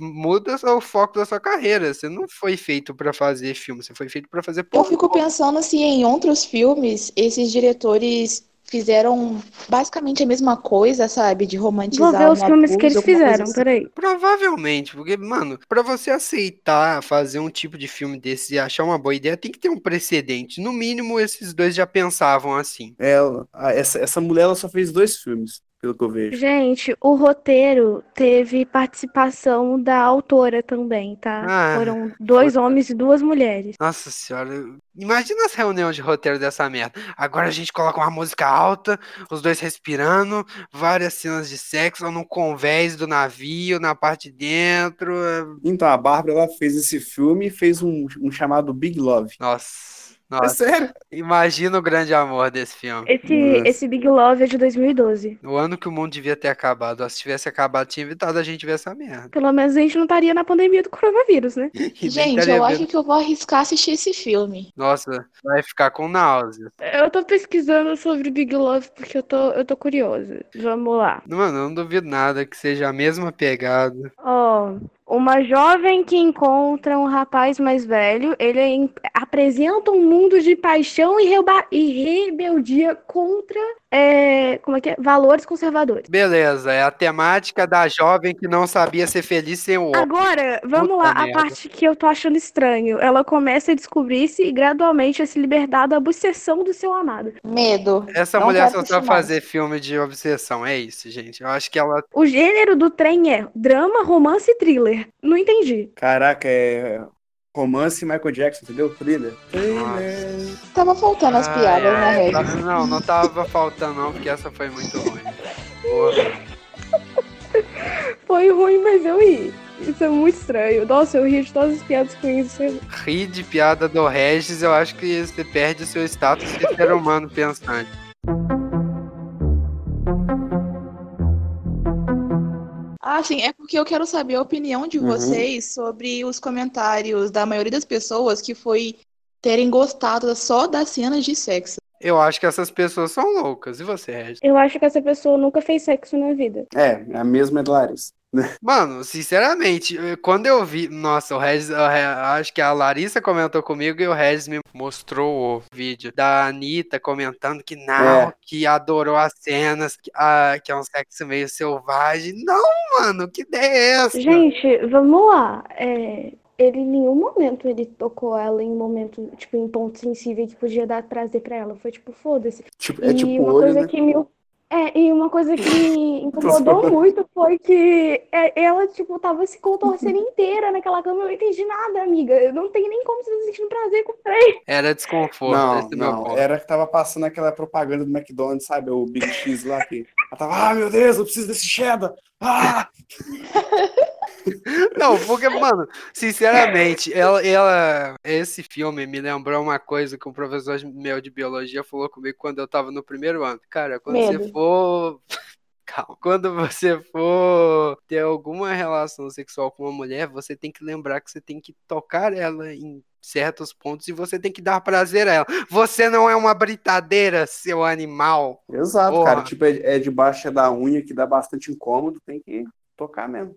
muda o foco da sua carreira. Você não foi feito para fazer filme, você foi feito para fazer Eu pornô. fico pensando se em outros filmes esses diretores fizeram basicamente a mesma coisa, sabe? De romantizar Vou ver os filmes que eles fizeram, assim. peraí. Provavelmente, porque, mano, pra você aceitar fazer um tipo de filme desse e achar uma boa ideia, tem que ter um precedente. No mínimo, esses dois já pensavam assim. Ela, a- essa, essa mulher ela só fez dois filmes, pelo que eu vejo. Gente, o roteiro teve participação da autora também, tá? Ah, Foram dois homens e duas mulheres. Nossa senhora, imagina as reuniões de roteiro dessa merda. Agora a gente coloca uma música alta, os dois respirando, várias cenas de sexo no convés do navio, na parte de dentro. Então, a Bárbara ela fez esse filme e fez um, um chamado Big Love. Nossa. É Nossa, sério. imagina o grande amor desse filme. Esse, Nossa. esse Big Love é de 2012. No ano que o mundo devia ter acabado. Se tivesse acabado, tinha evitado a gente ver essa merda. Pelo menos a gente não estaria na pandemia do coronavírus, né? Nem Gente, eu acho que eu vou arriscar assistir esse filme. Nossa, vai ficar com náusea. Eu tô pesquisando sobre Big Love porque eu tô, eu tô curiosa. Vamos lá. Mano, eu não duvido nada que seja a mesma pegada. Ó, uma jovem que encontra um rapaz mais velho, ele apresenta um mundo de paixão e, reba- e rebeldia contra é, como é que é? valores conservadores. Beleza, é a temática da jovem que não sabia ser feliz sem o homem. Agora, vamos Puta lá, a merda. parte que eu tô achando estranho. Ela começa a descobrir-se e gradualmente a se libertar da obsessão do seu amado. Medo. Essa Não mulher só sabe mais. fazer filme de obsessão, é isso, gente. Eu acho que ela. O gênero do trem é drama, romance e thriller. Não entendi. Caraca, é romance Michael Jackson, entendeu? Thriller. Thriller. Tava faltando as Ai, piadas, ai, né, tá- Regis? Não, não tava faltando, não, porque essa foi muito ruim. Porra. Foi ruim, mas eu ri. Isso é muito estranho. Nossa, eu ri de todas as piadas ruins. Isso Rir de piada do Regis, eu acho que você perde o seu status de ser humano pensante. Ah, sim, é porque eu quero saber a opinião de Uhum. vocês sobre os comentários da maioria das pessoas que foi terem gostado só das cenas de sexo. Eu acho que essas pessoas são loucas. E você, Regis? Eu acho que essa pessoa nunca fez sexo na vida. É, é a mesma da Larissa. Mano, sinceramente, quando eu vi. Nossa, o Regis. acho que a Larissa comentou comigo e o Regis me mostrou o vídeo da Anitta comentando que não, É. que adorou as cenas, que, ah, que é um sexo meio selvagem. Não, mano, que ideia é essa? Gente, vamos lá. É, ele em nenhum momento ele tocou ela em momento, tipo, em ponto sensível que podia dar prazer pra ela. Foi tipo, foda-se. Tipo, é E tipo uma olho, coisa né? que me. É, e uma coisa que me incomodou muito foi que é, ela, tipo, tava se contorcendo inteira naquela cama. Eu não entendi nada, amiga. Não tem nem como você tá sentindo prazer com o trem. Era desconforto, Não, esse é não, era que tava passando aquela propaganda do McDonald's, sabe? O Big X lá que. Ela tava, ah, meu Deus, eu preciso desse cheddar. Ah! Não, porque, mano, sinceramente, ela, ela, esse filme me lembrou uma coisa que um professor meu de biologia falou comigo quando eu tava no primeiro ano. Cara, quando você Medo. for. Calma. Quando você for ter alguma relação sexual com uma mulher, você tem que lembrar que você tem que tocar ela em certos pontos e você tem que dar prazer a ela. Você não é uma britadeira, seu animal. Exato, Porra. cara. Tipo, é, é debaixo da unha que dá bastante incômodo, tem que tocar mesmo.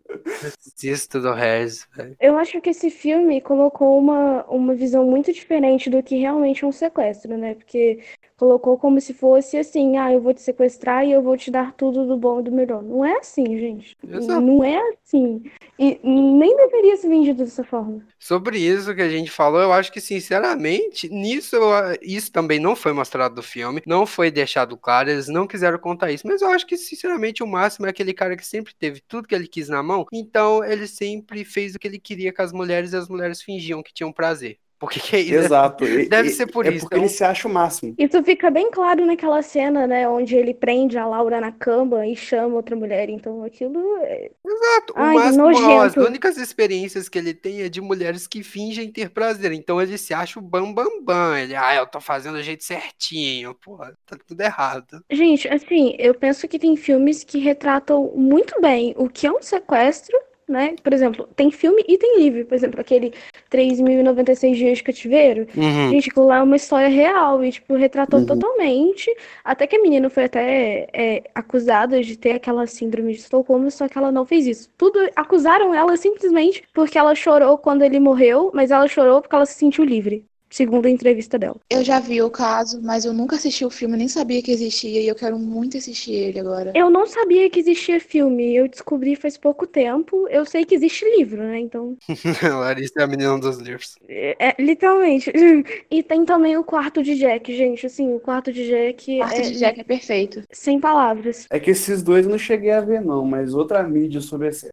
Desisto do velho. Eu acho que esse filme colocou uma, uma visão muito diferente do que realmente é um sequestro, né? Porque colocou como se fosse assim, ah, eu vou te sequestrar e eu vou te dar tudo do bom e do melhor. Não é assim, gente. Exato. Não é assim. E nem deveria ser vendido dessa forma. Sobre isso que a gente falou, eu acho que, sinceramente, nisso isso também não foi mostrado no filme, não foi deixado claro, eles não quiseram contar isso, mas eu acho que, sinceramente, o máximo é aquele cara que sempre teve tudo que ele quis na mão, então ele sempre fez o que ele queria com as mulheres e as mulheres fingiam que tinham prazer. Porque que é isso? Exato. Deve e- ser por é isso, porque então. ele se acha o máximo. Isso fica bem claro naquela cena, né? Onde ele prende a Laura na cama e chama outra mulher. Então aquilo é. Exato. O Ai, que máximo, ó, as nojento. únicas experiências que ele tem é de mulheres que fingem ter prazer. Então ele se acha o bam bam bam. Ele, ah, eu tô fazendo o jeito certinho. Pô, tá tudo errado. Gente, assim, eu penso que tem filmes que retratam muito bem o que é um sequestro, né? Por exemplo, tem filme e tem livro. Por exemplo, aquele 3.096 Dias de Cativeiro. Gente, aquilo lá é uma história real e, tipo, retratou Uhum. totalmente. Até que a menina foi até é, acusada de ter aquela síndrome de Estocolmo, só que ela não fez isso. Tudo acusaram ela simplesmente porque ela chorou quando ele morreu, mas ela chorou porque ela se sentiu livre, segundo a entrevista dela. Eu já vi o caso, mas eu nunca assisti o filme, nem sabia que existia e eu quero muito assistir ele agora. Eu não sabia que existia filme, eu descobri faz pouco tempo. Eu sei que existe livro, né? Então, Larissa é a menina dos livros. é, é, literalmente. E tem também o quarto de Jack, gente. Assim, o quarto de Jack Parte é de Jack é perfeito. sem palavras. É que esses dois eu não cheguei a ver, não, mas outra mídia sobre esse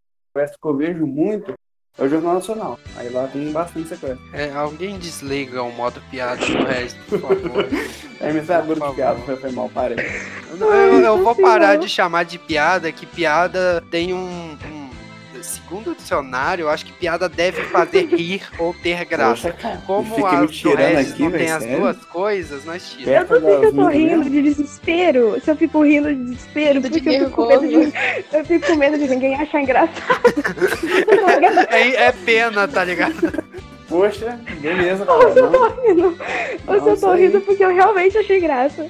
que eu vejo muito é o Jornal Nacional. Aí lá tem bastante sequestro. É, alguém desliga o modo piada do resto, por favor. É metralhadora de piada, foi, foi mal, parei. Eu, eu- vou parar de chamar de piada, que piada tem um. um- segundo o dicionário, eu acho que piada deve fazer rir ou ter graça. Poxa, Como as aqui, não tem as sério? duas coisas, nós tiramos. Eu não sei se eu tô rindo mesmo? de desespero, se eu fico rindo de desespero, de porque eu fico, com medo de, eu fico com medo de ninguém achar engraçado. É, é pena, tá ligado? Poxa, beleza, Ou se eu tô rindo, ou se eu tô rindo porque eu realmente achei graça.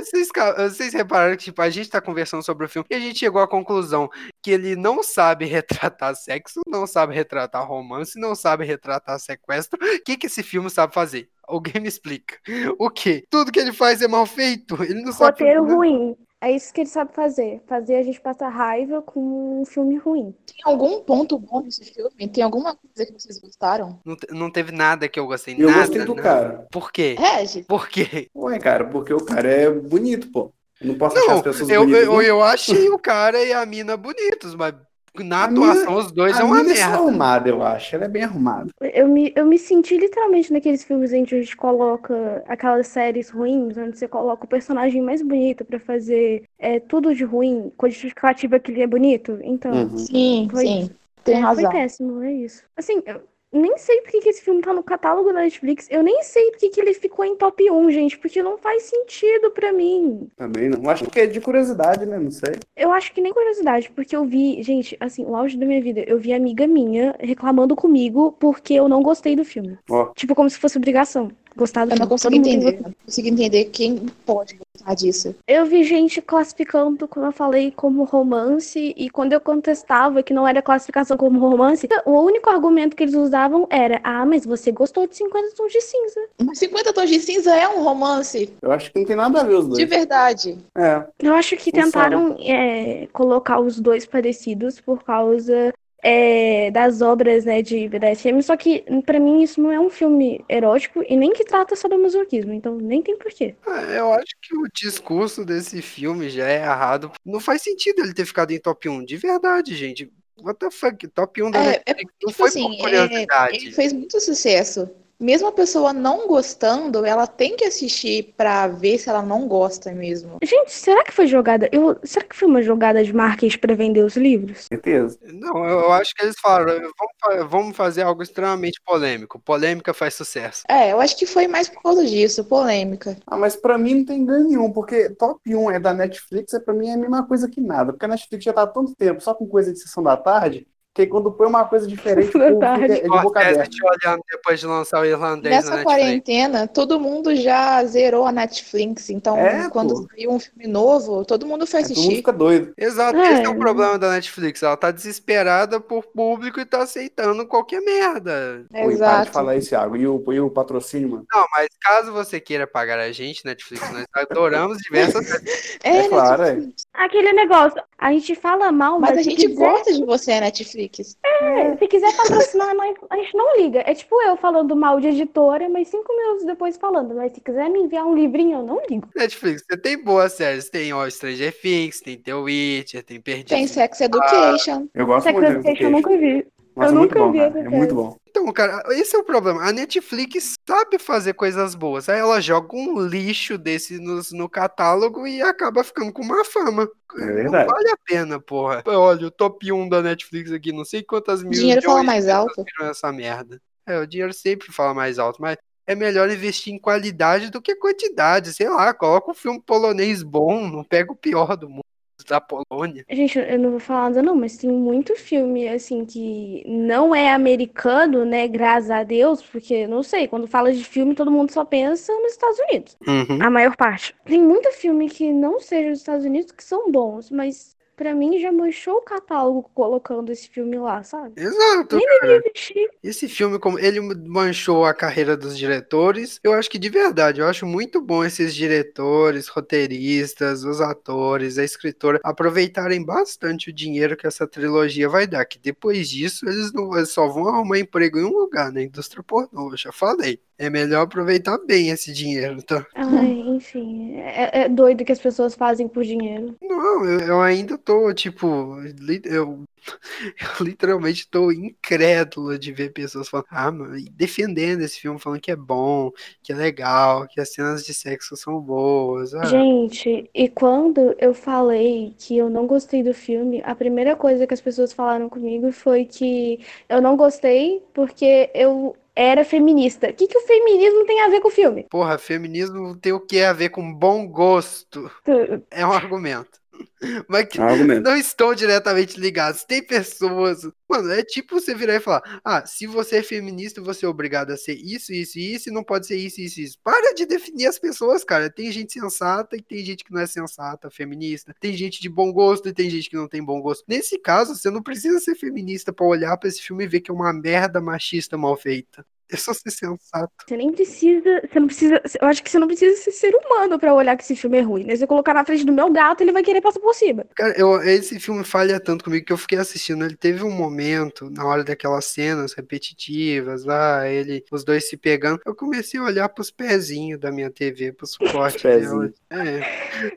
Vocês, vocês repararam que tipo, a gente tá conversando sobre o filme e a gente chegou à conclusão que ele não sabe retratar sexo, não sabe retratar romance, não sabe retratar sequestro. O que, que esse filme sabe fazer? Alguém me explica. O quê? Tudo que ele faz é mal feito. Ele não sabe. Roteiro ruim. É isso que ele sabe fazer. Fazer a gente passar raiva com um filme ruim. Tem algum ponto bom nesse filme? Tem alguma coisa que vocês gostaram? Não, te- não teve nada que eu gostei. Eu nada, gostei do nada. cara. Por quê? Regis, Por quê? Ué, cara, porque o cara é bonito, pô. Eu não posso achar Não, as pessoas eu, bonitas. eu, não. eu achei o cara e a mina bonitos, mas na atuação os dois é uma é merda. arrumada, eu acho. Ela é bem arrumada. Eu me, eu me senti literalmente naqueles filmes onde a gente coloca aquelas séries ruins, onde você coloca o personagem mais bonito pra fazer é, tudo de ruim, com a justificativa que ele é bonito. Então, Uhum. sim, Foi- sim, tem é, razão. foi péssimo, é isso. Assim, eu nem sei por que esse filme tá no catálogo da Netflix. Eu nem sei por que ele ficou em top 1, gente, porque não faz sentido pra mim. Também não. Acho que é de curiosidade, né? Não sei. Eu acho que nem curiosidade, porque eu vi, gente, assim, o auge da minha vida, eu vi amiga minha reclamando comigo porque eu não gostei do filme. Ó. Tipo, como se fosse obrigação. Gostar do Eu não consigo Todo mundo entender. Não consigo entender quem pode gostar disso. Eu vi gente classificando, como eu falei, como romance, e quando eu contestava que não era classificação como romance, o único argumento que eles usavam era: ah, mas você gostou de 50 tons de cinza. Mas 50 Tons de Cinza é um romance, Eu acho que não tem nada a ver os dois. de verdade. É. Eu acho que tentaram é, colocar os dois parecidos por causa é, das obras né, de BDSM, só que pra mim isso não é um filme erótico e nem que trata sadomasoquismo, então nem tem porquê. Ah, Eu acho que o discurso desse filme já é errado. Não faz sentido ele ter ficado em top 1, de verdade, gente. What the fuck? Top 1 da É, Netflix. não Tipo foi assim, por é, curiosidade. ele fez muito sucesso. Mesmo a pessoa não gostando, ela tem que assistir pra ver se ela não gosta mesmo. Gente, será que foi jogada? Eu, será que foi uma jogada de marketing pra vender os livros? Certeza. Não, eu acho que eles falaram, vamos, vamos fazer algo extremamente polêmico. Polêmica faz sucesso. É, eu acho que foi mais por causa disso, polêmica. Ah, mas pra mim não tem ganho nenhum, porque top 1 é da Netflix, é pra mim é a mesma coisa que nada. Porque a Netflix já tá há tanto tempo só com coisa de sessão da tarde, que aí quando põe uma coisa diferente, o fica é de boca aberta. olhando depois de lançar o irlandês na Nessa Netflix. quarentena, todo mundo já zerou a Netflix. Então, É, quando pô. saiu um filme novo, todo mundo foi Aí todo mundo assistir. fica doido. Exato, É. esse é o problema da Netflix. Ela tá desesperada por público e tá aceitando qualquer merda. Pô, e para de Exato. falar isso, Thiago. E o, e o patrocínio, mano? Não, mas caso você queira pagar a gente, Netflix, nós adoramos diversas É claro, é. Aquele negócio, a gente fala mal, mas, Mas a gente quiser, gosta de você, Netflix. é, se quiser patrocinar, nós, a gente não liga. É tipo eu falando mal de editora, mas cinco minutos depois falando. Mas se quiser me enviar um livrinho, eu não ligo. Netflix. Você tem boas séries. Tem ó, Stranger Things, tem The Witcher, tem Perdido. Tem Sex Education. Eu gosto Sex muito Education eu nunca vi. Nossa, eu é muito nunca bom, vi cara. essa É muito bom. Então, cara, esse é o problema. A Netflix sabe fazer coisas boas. Aí ela joga um lixo desse nos- no, catálogo e acaba ficando com uma fama. É verdade. Não vale a pena, porra. Olha, o top 1 da Netflix aqui, não sei quantas mil Dinheiro fala mais alto. essa merda. É, o dinheiro sempre fala mais alto, mas é melhor investir em qualidade do que quantidade. Sei lá, coloca um filme polonês bom, não pega o pior do mundo da Polônia. Gente, eu não vou falar nada não, mas tem muito filme, assim, que não é americano, né, graças a Deus, porque, não sei, quando fala de filme, todo mundo só pensa nos Estados Unidos. Uhum. A maior parte. Tem muito filme que não seja dos Estados Unidos que são bons, mas pra mim já manchou o catálogo colocando esse filme lá, sabe? Exato. Nem existir. Esse filme, como ele manchou a carreira dos diretores, eu acho que de verdade, eu acho muito bom esses diretores, roteiristas, os atores, a escritora aproveitarem bastante o dinheiro que essa trilogia vai dar, que depois disso eles, não, eles só vão arrumar emprego em um lugar, na indústria pornô, eu já falei. É melhor aproveitar bem esse dinheiro, tá? Ai, enfim, é, é doido que as pessoas fazem por dinheiro. Não, eu, eu ainda tô, tipo, eu, eu literalmente tô incrédulo de ver pessoas falando, ah, mano, defendendo esse filme, falando que é bom, que é legal, que as cenas de sexo são boas. Ah, Gente, e quando eu falei que eu não gostei do filme, a primeira coisa que as pessoas falaram comigo foi que eu não gostei porque eu era feminista. O que que o feminismo tem a ver com o filme? porra, feminismo tem o que a ver com bom gosto? É um argumento. Mas que É não estão diretamente ligados. Tem pessoas. Mano, é tipo você virar e falar: ah, se você é feminista, você é obrigado a ser isso, isso e isso, e não pode ser isso, isso e isso. Para de definir as pessoas, cara. Tem gente sensata e tem gente que não é sensata, feminista. Tem gente de bom gosto e tem gente que não tem bom gosto. Nesse caso, você não precisa ser feminista pra olhar pra esse filme e ver que é uma merda machista mal feita. É só ser sensato. Você nem precisa, você não precisa, eu acho que você não precisa ser ser humano pra olhar que esse filme é ruim, né? Se eu colocar na frente do meu gato, ele vai querer passar por cima. Cara, eu, esse filme falha tanto comigo que eu fiquei assistindo. Ele teve um momento, na hora daquelas cenas repetitivas lá, ele, os dois se pegando. Eu comecei a olhar pros pezinhos da minha TV, pro suporte dela. É,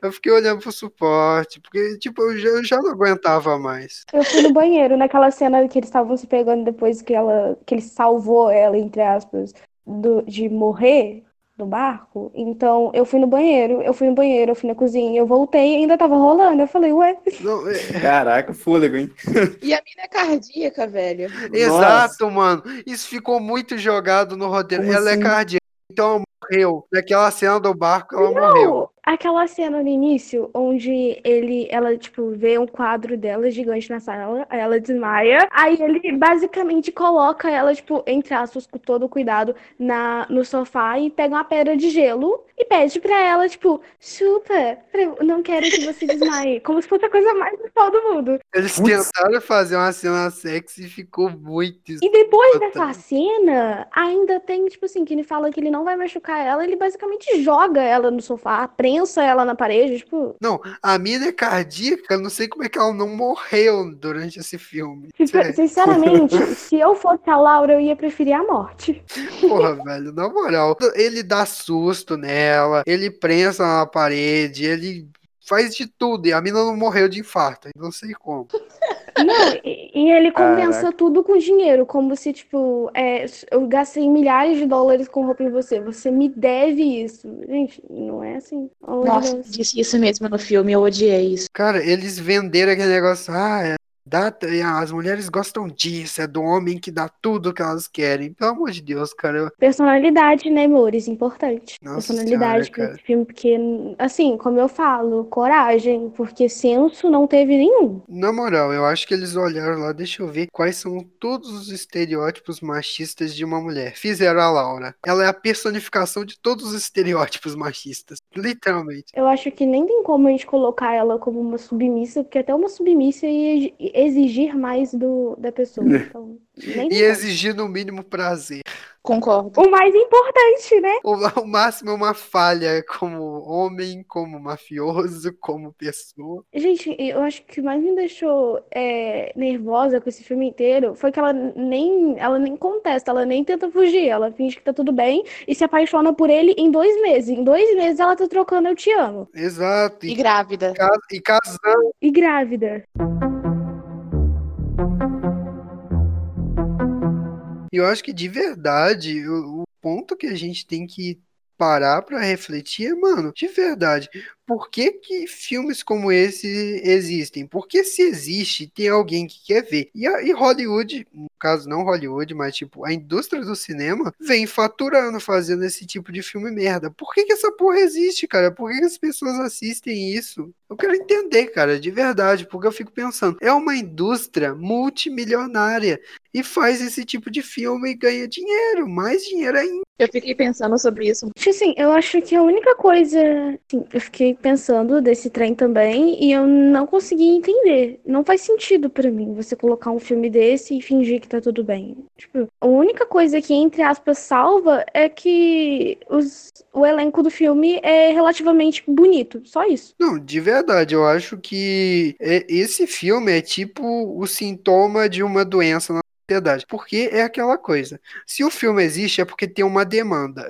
eu fiquei olhando pro suporte, porque, tipo, eu já, eu já não aguentava mais. Eu fui no banheiro, naquela cena que eles estavam se pegando depois que ela, que ele salvou ela, entre aspas, do- de morrer do barco. Então, eu fui no banheiro, eu fui no banheiro, eu fui na cozinha, eu voltei e ainda tava rolando. Eu falei, ué, Não, é- Caraca, fôlego, hein? E a mina é cardíaca, velho. exato, mano. Isso ficou muito jogado no roteiro. Como ela assim? é cardíaca, então ela morreu. Naquela cena do barco, ela morreu. Aquela cena no início, onde ele, ela, tipo, vê um quadro dela gigante na sala, aí ela desmaia, aí ele basicamente coloca ela, tipo, entre aspas, com todo o cuidado, na, no sofá e pega uma pedra de gelo e pede pra ela, tipo, chupa, não quero que você desmaie, como se fosse a coisa mais legal do mundo. Eles Putz. tentaram fazer uma cena sexy e ficou muito E depois escrota. dessa cena, ainda tem, tipo assim, que ele fala que ele não vai machucar ela, ele basicamente joga ela no sofá, prensa ela na parede, tipo, Não, a mina é cardíaca, não sei como é que ela não morreu durante esse filme. Sério. Sinceramente, se eu fosse a Laura, eu ia preferir a morte. Porra, velho, na moral. Ele dá susto nela, ele prensa na parede, ele faz de tudo. E a mina não morreu de infarto, não sei como. Não, e, e ele compensa Caraca. tudo com dinheiro, como se, tipo, é, eu gastei milhares de dólares com roupa em você, você me deve isso. Gente, não é assim. Nossa, Deus. disse isso mesmo no filme, eu odiei isso. Cara, eles venderam aquele negócio, ah, é, dá, as mulheres gostam disso, é do homem que dá tudo que elas querem. Pelo amor de Deus, cara. Personalidade, né, amores? Importante. Nossa Personalidade senhora, nesse filme, porque, assim, como eu falo, coragem, porque senso não teve nenhum. Na moral, eu acho que eles olharam lá, deixa eu ver quais são todos os estereótipos machistas de uma mulher. Fizeram a Laura. Ela é a personificação de todos os estereótipos machistas. Literalmente. Eu acho que nem tem como a gente colocar ela como uma submissa, porque até uma submissa ia exigir mais do, da pessoa. Então, nem E exigir no mínimo prazer. Concordo. O mais importante, né? O, o máximo é uma falha como homem, como mafioso, como pessoa. Gente, eu acho que o que mais me deixou é, nervosa com esse filme inteiro foi que ela nem, ela nem contesta, ela nem tenta fugir, ela finge que tá tudo bem e se apaixona por ele em dois meses. Em dois meses ela tá trocando Eu Te Amo. Exato. E E, grávida. e casando. E grávida. E eu acho que de verdade, o, o ponto que a gente tem que parar pra refletir é, mano, de verdade, por que que filmes como esse existem? Porque se existe, tem alguém que quer ver. E, e Hollywood, no caso não Hollywood, mas tipo, a indústria do cinema vem faturando fazendo esse tipo de filme merda. Por que que essa porra existe, cara? Por que que as pessoas assistem isso? Eu quero entender, cara, de verdade, porque eu fico pensando, é uma indústria multimilionária e faz esse tipo de filme e ganha dinheiro, mais dinheiro ainda. Eu fiquei pensando sobre isso. Assim, eu acho que a única coisa. Assim, eu fiquei pensando desse trem também e eu não consegui entender. Não faz sentido pra mim você colocar um filme desse e fingir que tá tudo bem. Tipo, a única coisa que, entre aspas, salva é que os, o elenco do filme é relativamente bonito. Só isso. Não, de verdade, eu acho que é- esse filme é tipo o sintoma de uma doença na sociedade. Porque é aquela coisa. Se o filme existe, é porque tem uma demanda.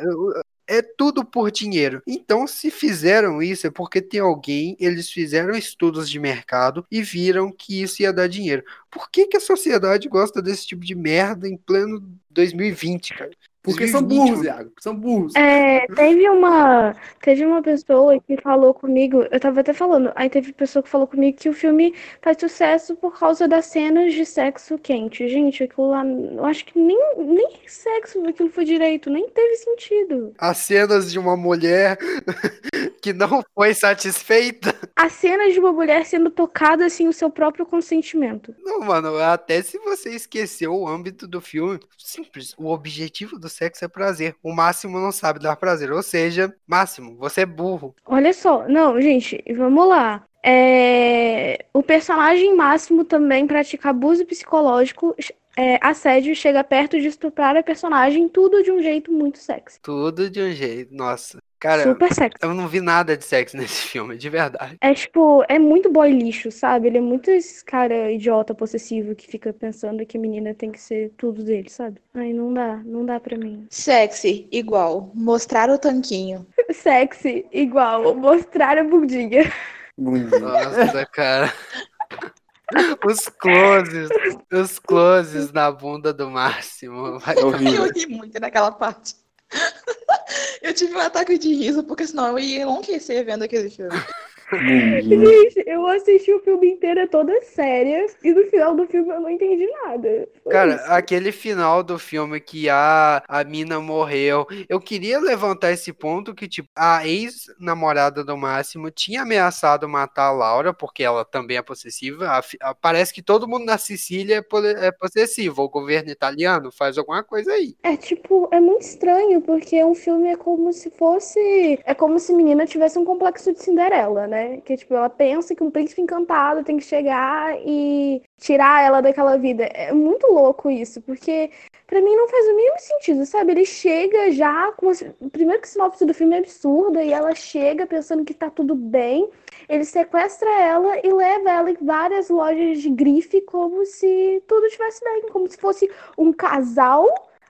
É tudo por dinheiro. Então, se fizeram isso, é porque tem alguém, eles fizeram estudos de mercado e viram que isso ia dar dinheiro. Por que, que a sociedade gosta desse tipo de merda em pleno 2020, cara? Porque são burros, Iago. São burros. É, teve uma, teve uma pessoa que falou comigo, eu tava até falando, aí teve pessoa que falou comigo que o filme faz sucesso por causa das cenas de sexo quente. Gente, aquilo lá, eu acho que nem, nem sexo aquilo foi direito, nem teve sentido. As cenas de uma mulher que não foi satisfeita. As cenas de uma mulher sendo tocada sem o seu próprio consentimento. Não, mano, até se você esqueceu o âmbito do filme, simples, o objetivo do sexo é prazer. O máximo não sabe dar prazer. Ou seja, máximo, você é burro. Olha só, não, gente, vamos lá. É... O personagem máximo também pratica abuso psicológico, é, assédio, chega perto de estuprar a personagem, tudo de um jeito muito sexy. Tudo de um jeito, nossa. Cara, Super sexy. eu não vi nada de sexo nesse filme, de verdade. É tipo, é muito boy lixo, sabe? Ele é muito esse cara idiota, possessivo, que fica pensando que a menina tem que ser tudo dele, sabe? Ai, não dá, não dá pra mim. Sexy, igual. Mostrar o tanquinho. Sexy, igual. Mostrar a bundinha. Bundinha. Nossa, cara. Os closes, os closes na bunda do Máximo. Vai Eu horrível. ri muito naquela parte. Eu tive um ataque de riso, porque senão eu ia enlouquecer vendo aquele filme. Bundinha. Gente, eu assisti o filme inteiro toda séria e no final do filme eu não entendi nada. Foi Cara, isso. aquele final do filme que a, a mina morreu. Eu queria levantar esse ponto que, tipo, a ex-namorada do Máximo tinha ameaçado matar a Laura, porque ela também é possessiva. A a- parece que todo mundo na Sicília é, pole- é possessivo. O governo italiano faz alguma coisa aí. É tipo, é muito estranho, porque um filme é como se fosse. É como se a menina tivesse um complexo de Cinderela, né? Que tipo, ela pensa que um príncipe encantado tem que chegar e tirar ela daquela vida. É muito louco isso, porque pra mim não faz o mínimo sentido, sabe? Ele chega já com. a- Primeiro que sinopse do filme é absurda e ela chega pensando que tá tudo bem. Ele sequestra ela e leva ela em várias lojas de grife como se tudo estivesse bem, como se fosse um casal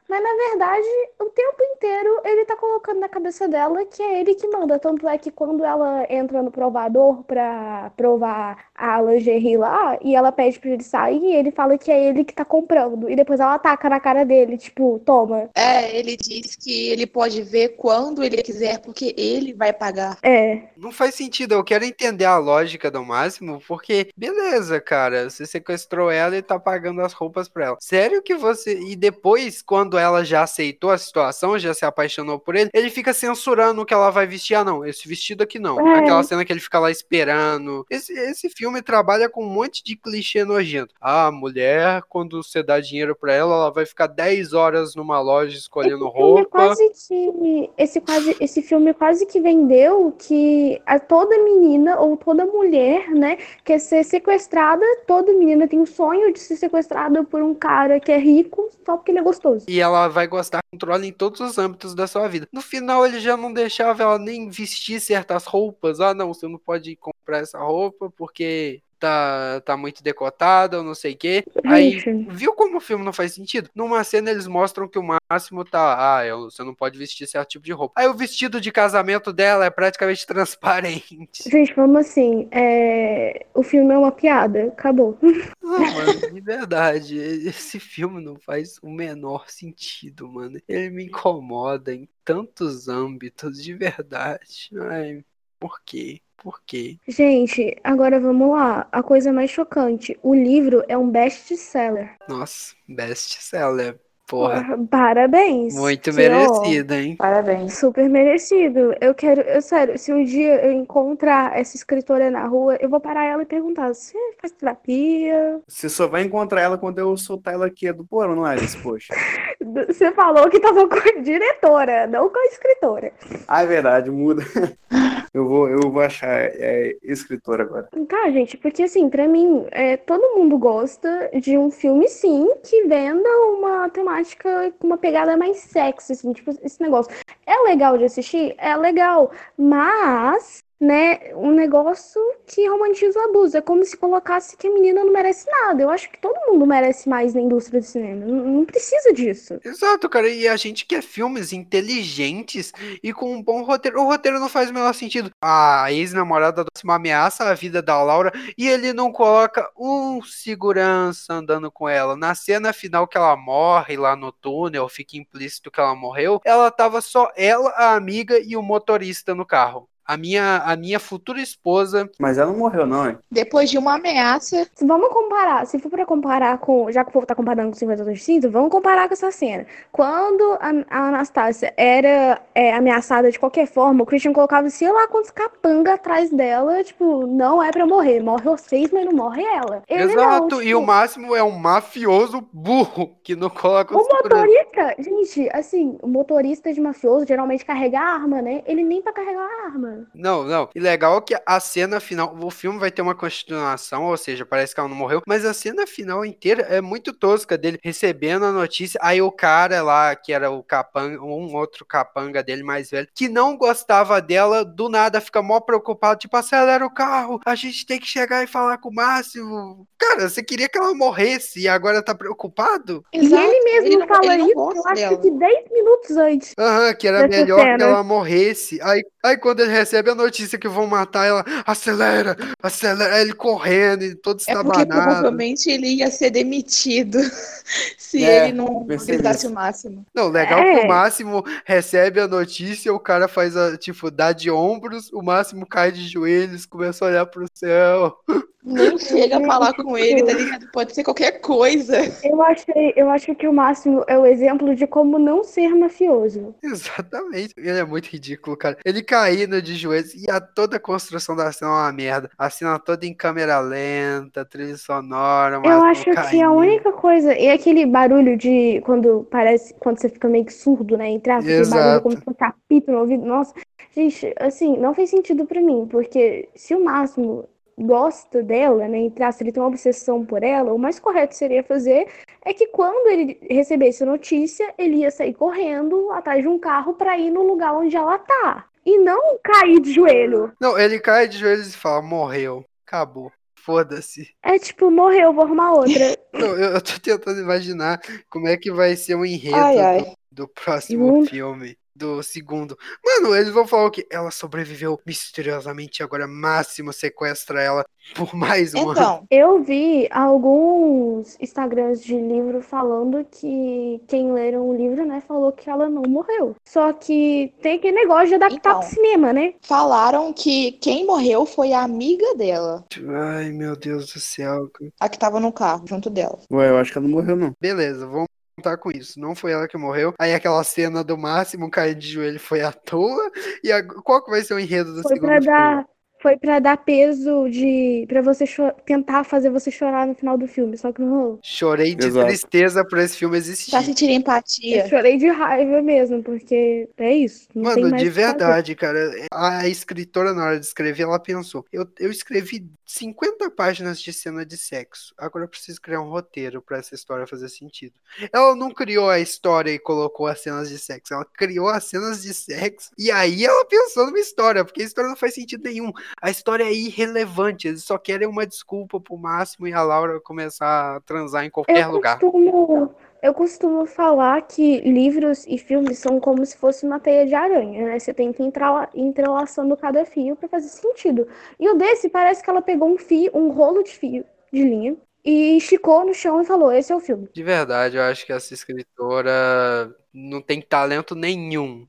mas na verdade, o tempo inteiro ele tá colocando na cabeça dela que é ele que manda. Tanto é que quando ela entra no provador pra provar a lingerie lá e ela pede pra ele sair, ele fala que é ele que tá comprando. E depois ela ataca na cara dele, tipo, toma. É, ele diz que ele pode ver quando ele quiser, porque ele vai pagar. É. Não faz sentido. Eu quero entender a lógica do Máximo, porque, beleza, cara, você sequestrou ela e tá pagando as roupas pra ela. Sério que você. E depois, quando ela já aceitou a situação, já se apaixonou por ele, ele fica censurando o que ela vai vestir. Ah, não, esse vestido aqui não. É. Aquela cena que ele fica lá esperando. Esse, esse filme trabalha com um monte de clichê nojento. Ah, a mulher, quando você dá dinheiro pra ela, ela vai ficar 10 horas numa loja escolhendo Esse roupa. quase que esse quase esse filme quase que vendeu que a toda menina ou toda mulher, né, quer ser sequestrada, toda menina tem o sonho de ser sequestrada por um cara que é rico só porque ele é gostoso. E ela vai gostar controle em todos os âmbitos da sua vida. No final, ele já não deixava ela nem vestir certas roupas. Ah, não, você não pode comprar essa roupa porque tá, tá muito decotada ou não sei o quê. Aí, viu como o filme não faz sentido? Numa cena, eles mostram que o máximo tá. Ah, eu- você não pode vestir certo tipo de roupa. Aí, o vestido de casamento dela é praticamente transparente. Gente, vamos assim, é... o filme é uma piada, acabou. Não, mano, de verdade, esse filme não faz o menor sentido, mano. Ele me incomoda em tantos âmbitos, de verdade. Ai, por quê? Por quê? Gente, agora vamos lá. A coisa mais chocante, o livro é um best-seller. Nossa, best seller. Porra, Parabéns. muito Que, ó, merecido, hein? Parabéns. Super merecido. Eu quero, eu sério, se um dia eu encontrar essa escritora na rua, eu vou parar ela e perguntar: você faz terapia? Você só vai encontrar ela quando eu soltar ela aqui do porão, não é? Poxa. Você falou que tava com a diretora, não com a escritora. Ah, é verdade, muda. Eu vou, eu vou achar é, escritor agora. Tá, gente, porque assim, pra mim, é, todo mundo gosta de um filme, sim, que venda uma temática com uma pegada mais sexy, assim, tipo, esse negócio. É legal de assistir? É legal, mas, né, um negócio que romantiza o abuso. É como se colocasse que a menina não merece nada. Eu acho que todo mundo merece mais na indústria do cinema. Não, não precisa disso. Exato, cara. E a gente quer filmes inteligentes e com um bom roteiro. O roteiro não faz o menor sentido. A ex-namorada do Máximo ameaça a vida da Laura e ele não coloca um segurança andando com ela. Na cena final que ela morre lá no túnel, fica implícito que ela morreu, ela tava só ela, a amiga e o motorista no carro. A minha, a minha futura esposa. Mas ela não morreu, não, hein? Depois de uma ameaça. Vamos comparar, se for pra comparar com. Já que o povo tá comparando com 50 tons de cinza, vamos comparar com essa cena. Quando a, a Anastácia era é, ameaçada de qualquer forma, o Christian colocava, sei lá, quantos capanga atrás dela, tipo, não é pra morrer. Morre vocês, mas não morre ela. Ele Exato, não, e tipo, o máximo é um mafioso burro que não coloca O motorista, gente, assim, o motorista de mafioso geralmente carrega a arma, né? Ele nem pra carregar a arma. Não, não. E legal que a cena final. O filme vai ter uma continuação, ou seja, parece que ela não morreu. Mas a cena final inteira é muito tosca dele recebendo a notícia. Aí o cara lá, que era o capanga, um outro capanga dele mais velho, que não gostava dela, do nada fica mó preocupado. Tipo, acelera o carro, a gente tem que chegar e falar com o Máximo. Cara, você queria que ela morresse e agora tá preocupado? e ele mesmo não- fala ele isso, eu acho dela. que 10 minutos antes. Aham, que era melhor que cena. ela morresse. Aí, aí quando ele recebe a notícia que vão matar ela, acelera, acelera, ele correndo e todo É porque estabanado. provavelmente ele ia ser demitido se É, ele não nisso. o máximo. Não, legal que É. o Máximo recebe a notícia, o cara faz a, tipo, dá de ombros, o Máximo cai de joelhos, começa a olhar pro céu. Nem chega a falar com ele, tá ligado? Pode ser qualquer coisa. Eu achei, eu acho que o Máximo é o exemplo de como não ser mafioso. Exatamente. Ele é muito ridículo, cara. Ele caindo de joelhos e a toda a construção da cena é uma merda. A cena toda em câmera lenta, trilha sonora, Eu acho que a caindo. única coisa. E aquele barulho de. Quando parece. Quando você fica meio que surdo, né? Entre aspas, aquele barulho como se fosse apito no ouvido. Nossa, gente, assim, não fez sentido pra mim. Porque se o Máximo gosta dela, né? Entre aspas, ele tem uma obsessão por ela, o mais correto seria fazer é que quando ele recebesse a notícia, ele ia sair correndo atrás de um carro pra ir no lugar onde ela tá. E não cair de joelho. Não, ele cai de joelhos e fala, morreu, acabou. Foda-se. É tipo, morreu, vou arrumar outra. Não, eu, eu tô tentando imaginar como é que vai ser o enredo Ai, ai. Do, do próximo filme. Do segundo. Mano, eles vão falar o quê? Ela sobreviveu misteriosamente, agora Máximo sequestra ela por mais um ano. Então, Eu vi alguns Instagrams de livro falando que quem leram o livro, né, falou que ela não morreu. Só que tem aquele negócio de adaptar Então. pro cinema, né? falaram que quem morreu foi a amiga dela, Ai, meu Deus do céu. a que tava no carro, junto dela. Ué, eu acho que ela não morreu, não. Beleza, vamos contar com isso. Não foi ela que morreu. Aí aquela cena do Máximo cair de joelho foi à toa. E a- qual que vai ser o enredo do Foi segundo pra filme? dar, foi para dar peso de para você tentar fazer você chorar no final do filme, só que não rolou. Chorei de Exato. tristeza por esse filme existir. Pra sentir Eu empatia. chorei de raiva mesmo, porque é isso. Não tem Mano, mais de verdade, cara. A escritora, na hora de escrever, ela pensou: eu, eu escrevi 50 páginas de cena de sexo. Agora eu preciso criar um roteiro pra essa história fazer sentido. Ela não criou a história e colocou as cenas de sexo. Ela criou as cenas de sexo. E aí ela pensou numa história, porque a história não faz sentido nenhum. A história é irrelevante. Eles só querem uma desculpa pro Máximo e a Laura começar a transar em qualquer Eu lugar. costumo, eu costumo falar que livros e filmes são como se fosse uma teia de aranha, né? Você tem que entrar entrelaçando cada fio para fazer sentido. E o desse parece que ela pegou um fio, um rolo de fio de linha e esticou no chão e falou: "Esse é o filme". De verdade, eu acho que essa escritora não tem talento nenhum.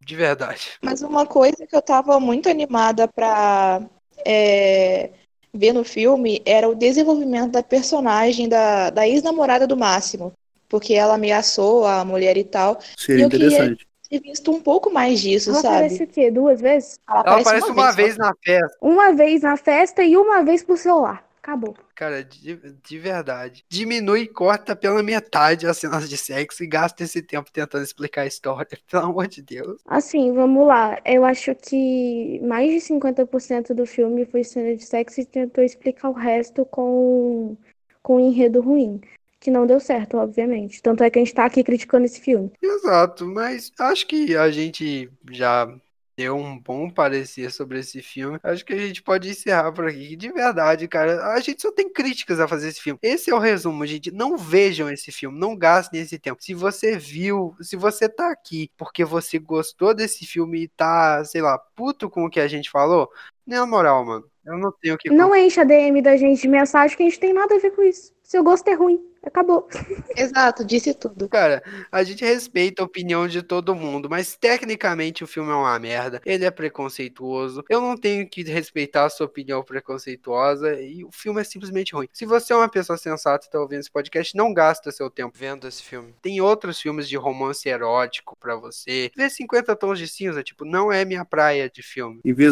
De verdade. Mas uma coisa que eu tava muito animada pra é, ver no filme era o desenvolvimento da personagem da, da ex-namorada do Máximo. Porque ela ameaçou a mulher e tal. Seria Eu queria- interessante. Ter visto um pouco mais disso, Ela sabe? aparece o quê? Duas vezes? Ela aparece uma vez só. na festa. Uma vez na festa e uma vez por celular. Acabou. Cara, de, de verdade. Diminui e corta pela metade as cenas de sexo e gasta esse tempo tentando explicar a história. Pelo amor de Deus. Assim, vamos lá. Eu acho que mais de 50% do filme foi cena de sexo e tentou explicar o resto com, com um enredo ruim. Que não deu certo, obviamente. Tanto é que a gente tá aqui criticando esse filme. Exato, mas acho que a gente já deu um bom parecer sobre esse filme. Acho que a gente pode encerrar por aqui. De verdade, cara, a gente só tem críticas a fazer esse filme. Esse é o resumo, gente. Não vejam esse filme, não gastem esse tempo. Se você viu, se você tá aqui porque você gostou desse filme e tá, sei lá, puto com o que a gente falou, na moral, mano, eu não tenho o que. Não enche a DM da gente de mensagem que a gente tem nada a ver com isso. Seu gosto é ruim. Acabou. Exato, disse tudo. Cara, a gente respeita a opinião de todo mundo, mas tecnicamente o filme é uma merda. Ele é preconceituoso. Eu não tenho que respeitar a sua opinião preconceituosa e o filme é simplesmente ruim. Se você é uma pessoa sensata e tá ouvindo esse podcast, não gasta seu tempo vendo esse filme. Tem outros filmes de romance erótico para você. Ver 50 tons de cinza, tipo, não é minha praia de filme. E ver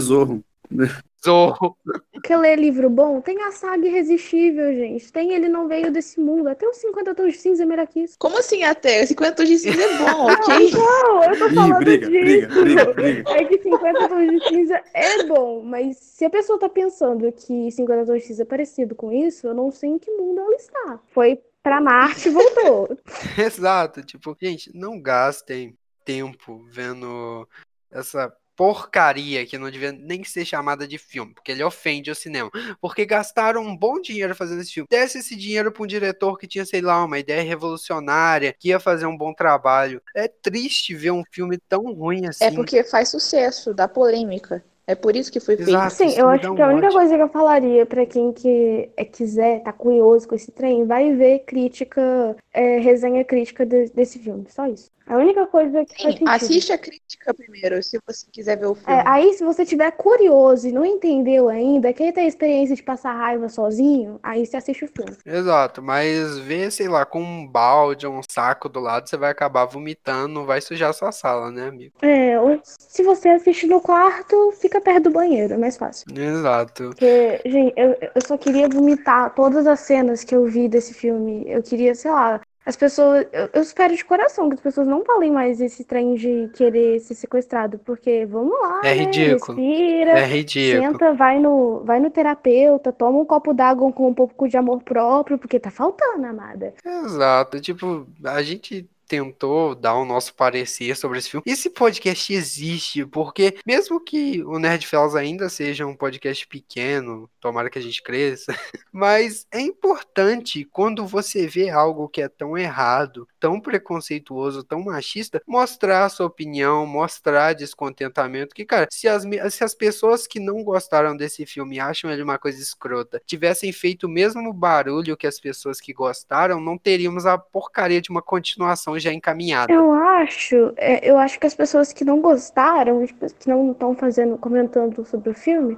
Zorro. Quer ler livro bom? Tem a saga Irresistível, gente. Tem Ele Não Veio Desse Mundo. Até os 50 Tons de Cinza é melhor que isso. Como assim até? 50 tons de cinza é bom, ok? Não, eu tô Ih, falando briga, briga, disso. briga, briga. É que 50 Tons de Cinza é bom, mas se a pessoa tá pensando que 50 Tons de Cinza é parecido com isso, eu não sei em que mundo ela está. Foi pra Marte e voltou. Exato, tipo, gente, não gastem tempo vendo essa porcaria que não devia nem ser chamada de filme, porque ele ofende o cinema. Porque gastaram um bom dinheiro fazendo esse filme. Desse esse dinheiro pra um diretor que tinha, sei lá, uma ideia revolucionária, que ia fazer um bom trabalho. É triste ver um filme tão ruim assim. É porque faz sucesso, dá polêmica. É por isso que foi feito. Exato. Sim, isso eu acho um que a única ódio. coisa que eu falaria pra quem que é, quiser, tá curioso com esse trem, vai ver crítica, é, resenha crítica de- desse filme. Só isso. A única coisa que faz Sim, sentido. assiste a crítica primeiro, se você quiser ver o filme. É, aí, se você tiver curioso e não entendeu ainda, quer ter a experiência de passar raiva sozinho, aí você assiste o filme. Exato, mas ver, sei lá, com um balde ou um saco do lado, você vai acabar vomitando, vai sujar sua sala, né, amigo? É, ou se você assiste no quarto, fica perto do banheiro, é mais fácil. Exato. Porque, gente, eu, eu só queria vomitar todas as cenas que eu vi desse filme. Eu queria, sei lá, as pessoas. Eu, eu espero de coração que as pessoas não falem mais esse trem de querer ser sequestrado, porque vamos lá, É né? ridículo. Respira. É ridículo. Senta, vai no, vai no terapeuta, toma um copo d'água com um pouco de amor próprio, porque tá faltando, amada. Exato, tipo, a gente tentou dar o nosso parecer sobre esse filme. Esse podcast existe porque, mesmo que o Nerd Fellas ainda seja um podcast pequeno, tomara que a gente cresça, mas é importante quando você vê algo que é tão errado, tão preconceituoso, tão machista, mostrar a sua opinião, mostrar descontentamento. Que, cara, se as, se as pessoas que não gostaram desse filme acham ele uma coisa escrota tivessem feito o mesmo barulho que as pessoas que gostaram, não teríamos a porcaria de uma continuação já encaminhada. Eu acho, é, eu acho que as pessoas que não gostaram, que não estão fazendo, comentando sobre o filme,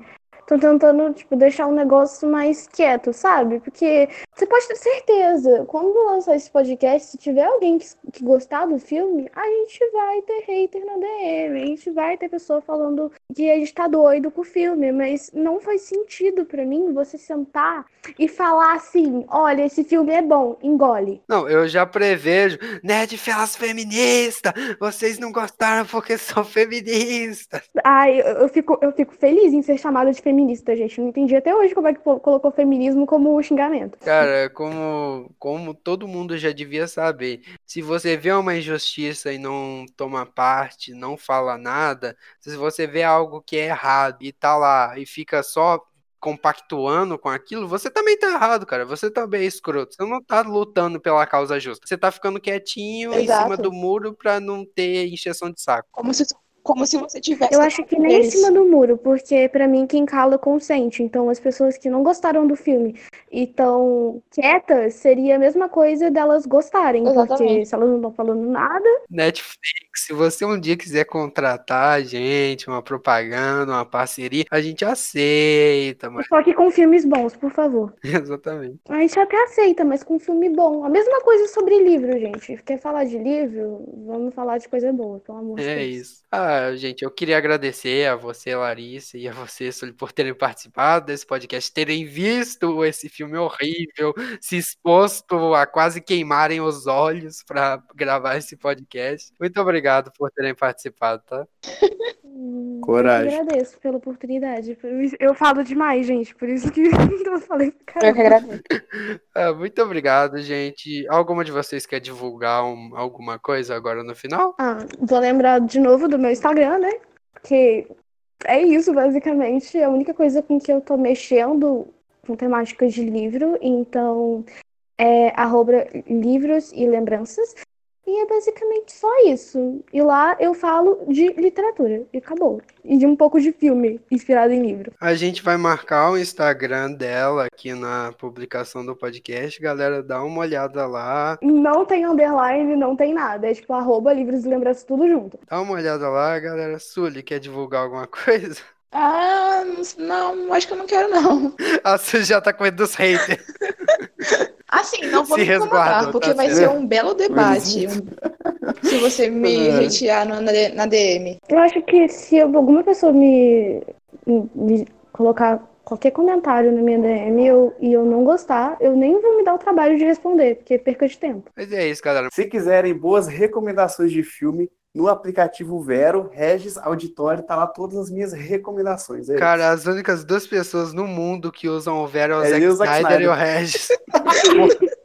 estão tentando, tipo, deixar o negócio mais quieto, sabe? Porque você pode ter certeza, quando lançar esse podcast, se tiver alguém que, que gostar do filme, a gente vai ter hater na DM, a gente vai ter pessoa falando que a gente tá doido com o filme, mas não faz sentido pra mim você sentar e falar assim, olha, esse filme é bom, engole. Não, eu já prevejo. Nerd Felas feminista! Vocês não gostaram porque são feministas. Ai, eu, eu fico, eu fico feliz em ser chamada de feminista, gente. Eu não entendi até hoje como é que colocou feminismo como xingamento. Cara, como, como todo mundo já devia saber, se você vê uma injustiça e não toma parte, não fala nada, se você vê algo que é errado e tá lá e fica só compactuando com aquilo, você também tá errado, cara. Você também é escroto. Você não tá lutando pela causa justa. Você tá ficando quietinho em cima Exato. do muro pra não ter encheção de saco. Como se, como se você tivesse. Eu acho que nem em cima do muro, porque pra mim quem cala consente. Então as pessoas que não gostaram do filme e tão quietas, seria a mesma coisa delas gostarem. Porque Exatamente. se elas não estão falando nada, Netflix, se você um dia quiser contratar a gente, uma propaganda, uma parceria, a gente aceita, mas só que com filmes bons, por favor. exatamente. A gente até aceita, mas com filme bom. A mesma coisa sobre livro, gente. Quer falar de livro? Vamos falar de coisa boa, pelo amor de É Deus. isso. Ah, gente, eu queria agradecer a você, Larissa, e a você, Sully, por terem participado desse podcast, terem visto esse filme horrível, se exposto a quase queimarem os olhos para gravar esse podcast. Muito obrigado por terem participado, tá? Hum, Coragem. Eu agradeço pela oportunidade. Eu falo demais, gente, por isso que eu falei Eu que caramba. agradeço. Ah, muito obrigado, gente. Alguma de vocês quer divulgar um- alguma coisa agora no final? Ah, vou lembrar de novo do meu Instagram, né? Porque é isso, basicamente. É a única coisa com que eu tô mexendo com temáticas de livro. Então, é arroba livros e lembranças. E é basicamente só isso. E lá eu falo de literatura. E acabou. E de um pouco de filme inspirado em livro. A gente vai marcar o Instagram dela aqui na publicação do podcast. Galera, dá uma olhada lá. Não tem underline, não tem nada. É tipo arroba livros e lembranças tudo junto. Dá uma olhada lá, galera. Sully, quer divulgar alguma coisa? Ah, não, acho que eu não quero, não. A Sully já tá com medo dos haters. Assim, não vou Se me incomodar, resguarda, porque tá vai certo. ser um belo debate. um- Se você me É. hatear no- na, na DM. Eu acho que se alguma pessoa me, me colocar qualquer comentário na minha DM eu, e eu não gostar, eu nem vou me dar o trabalho de responder, porque perca de tempo. Mas é isso, galera. Se quiserem boas recomendações de filme, no aplicativo Vero, Regis Auditório, tá lá todas as minhas recomendações. É Cara, as únicas duas pessoas no mundo que usam o Vero é o É Zack e Zack Snyder e o Snyder. Regis.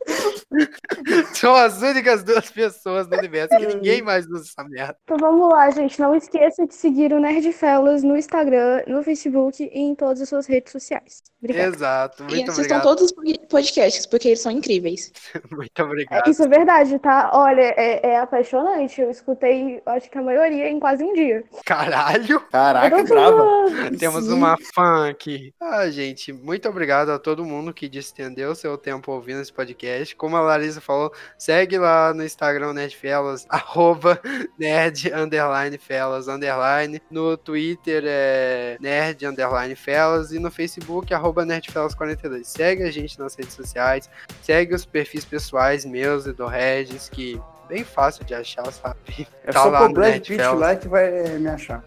São as únicas duas pessoas no universo que ninguém mais usa essa merda. Então vamos lá, gente. Não esqueça de seguir o Nerd Fellas no Instagram, no Facebook e em todas as suas redes sociais. Obrigada. Exato. E Muito assistam obrigado. todos os podcasts, porque eles são incríveis. Muito obrigado. Isso é verdade, tá? Olha, é, é apaixonante. Eu escutei, acho que a maioria em quase um dia. Caralho. Caraca, brava. Temos Sim. uma fã aqui. Ah, gente, muito obrigado a todo mundo que distendeu seu tempo ouvindo esse podcast. Como a Larissa falou, segue lá no Instagram Nerdfellas, arroba nerd underline fellas underline. No Twitter é nerd underline fellas e no Facebook arroba nerdfellas42. Segue a gente nas redes sociais, segue os perfis pessoais meus e do Regis, que bem fácil de achar, sabe? É Tá só lá no Brad Nerd Pitt Fellas. lá que vai me achar.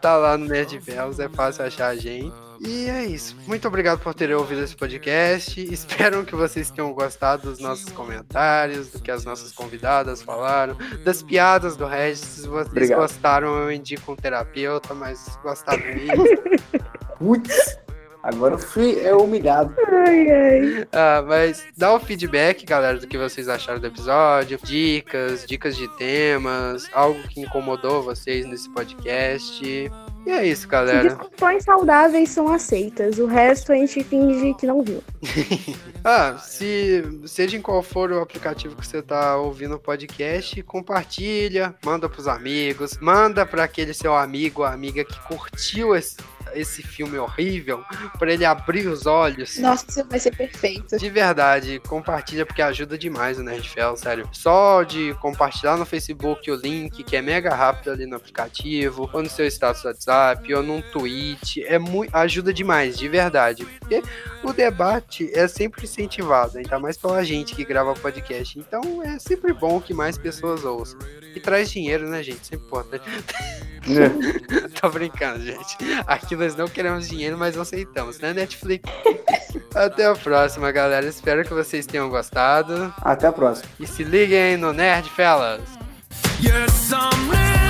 Tá lá no Nerd Velas, é fácil achar a gente. E é isso. Muito obrigado por terem ouvido esse podcast. Espero que vocês tenham gostado dos nossos comentários, do que as nossas convidadas falaram, das piadas do Regis. Se vocês Obrigado. gostaram, eu indico um terapeuta, mas gostaram mesmo. Putz, agora eu fui é humilhado. Ai, ai. Ah, mas dá o feedback, galera, do que vocês acharam do episódio, dicas, dicas de temas, algo que incomodou vocês nesse podcast. E é isso, galera. Discussões saudáveis são aceitas. O resto a gente finge que não viu. Ah, se seja em qual for o aplicativo que você tá ouvindo o podcast, compartilha, manda pros amigos, manda para aquele seu amigo ou amiga que curtiu esse, esse filme horrível, para ele abrir os olhos. Nossa, isso vai ser perfeito. De verdade, compartilha porque ajuda demais o Nerdfell, sério. Só de compartilhar no Facebook o link, que é mega rápido ali no aplicativo, ou no seu status do WhatsApp, ou num tweet, é muito, ajuda demais, de verdade. Porque o debate é sempre incentivado, ainda mais pela gente que grava podcast. Então é sempre bom que mais pessoas ouçam. E traz dinheiro, né, gente? Isso é importante. Tô brincando, gente. Aqui nós não queremos dinheiro, mas aceitamos, né, Netflix? Até a próxima, galera. Espero que vocês tenham gostado. Até a próxima. E se liguem no Nerd Fellas. Yes, I'm ready.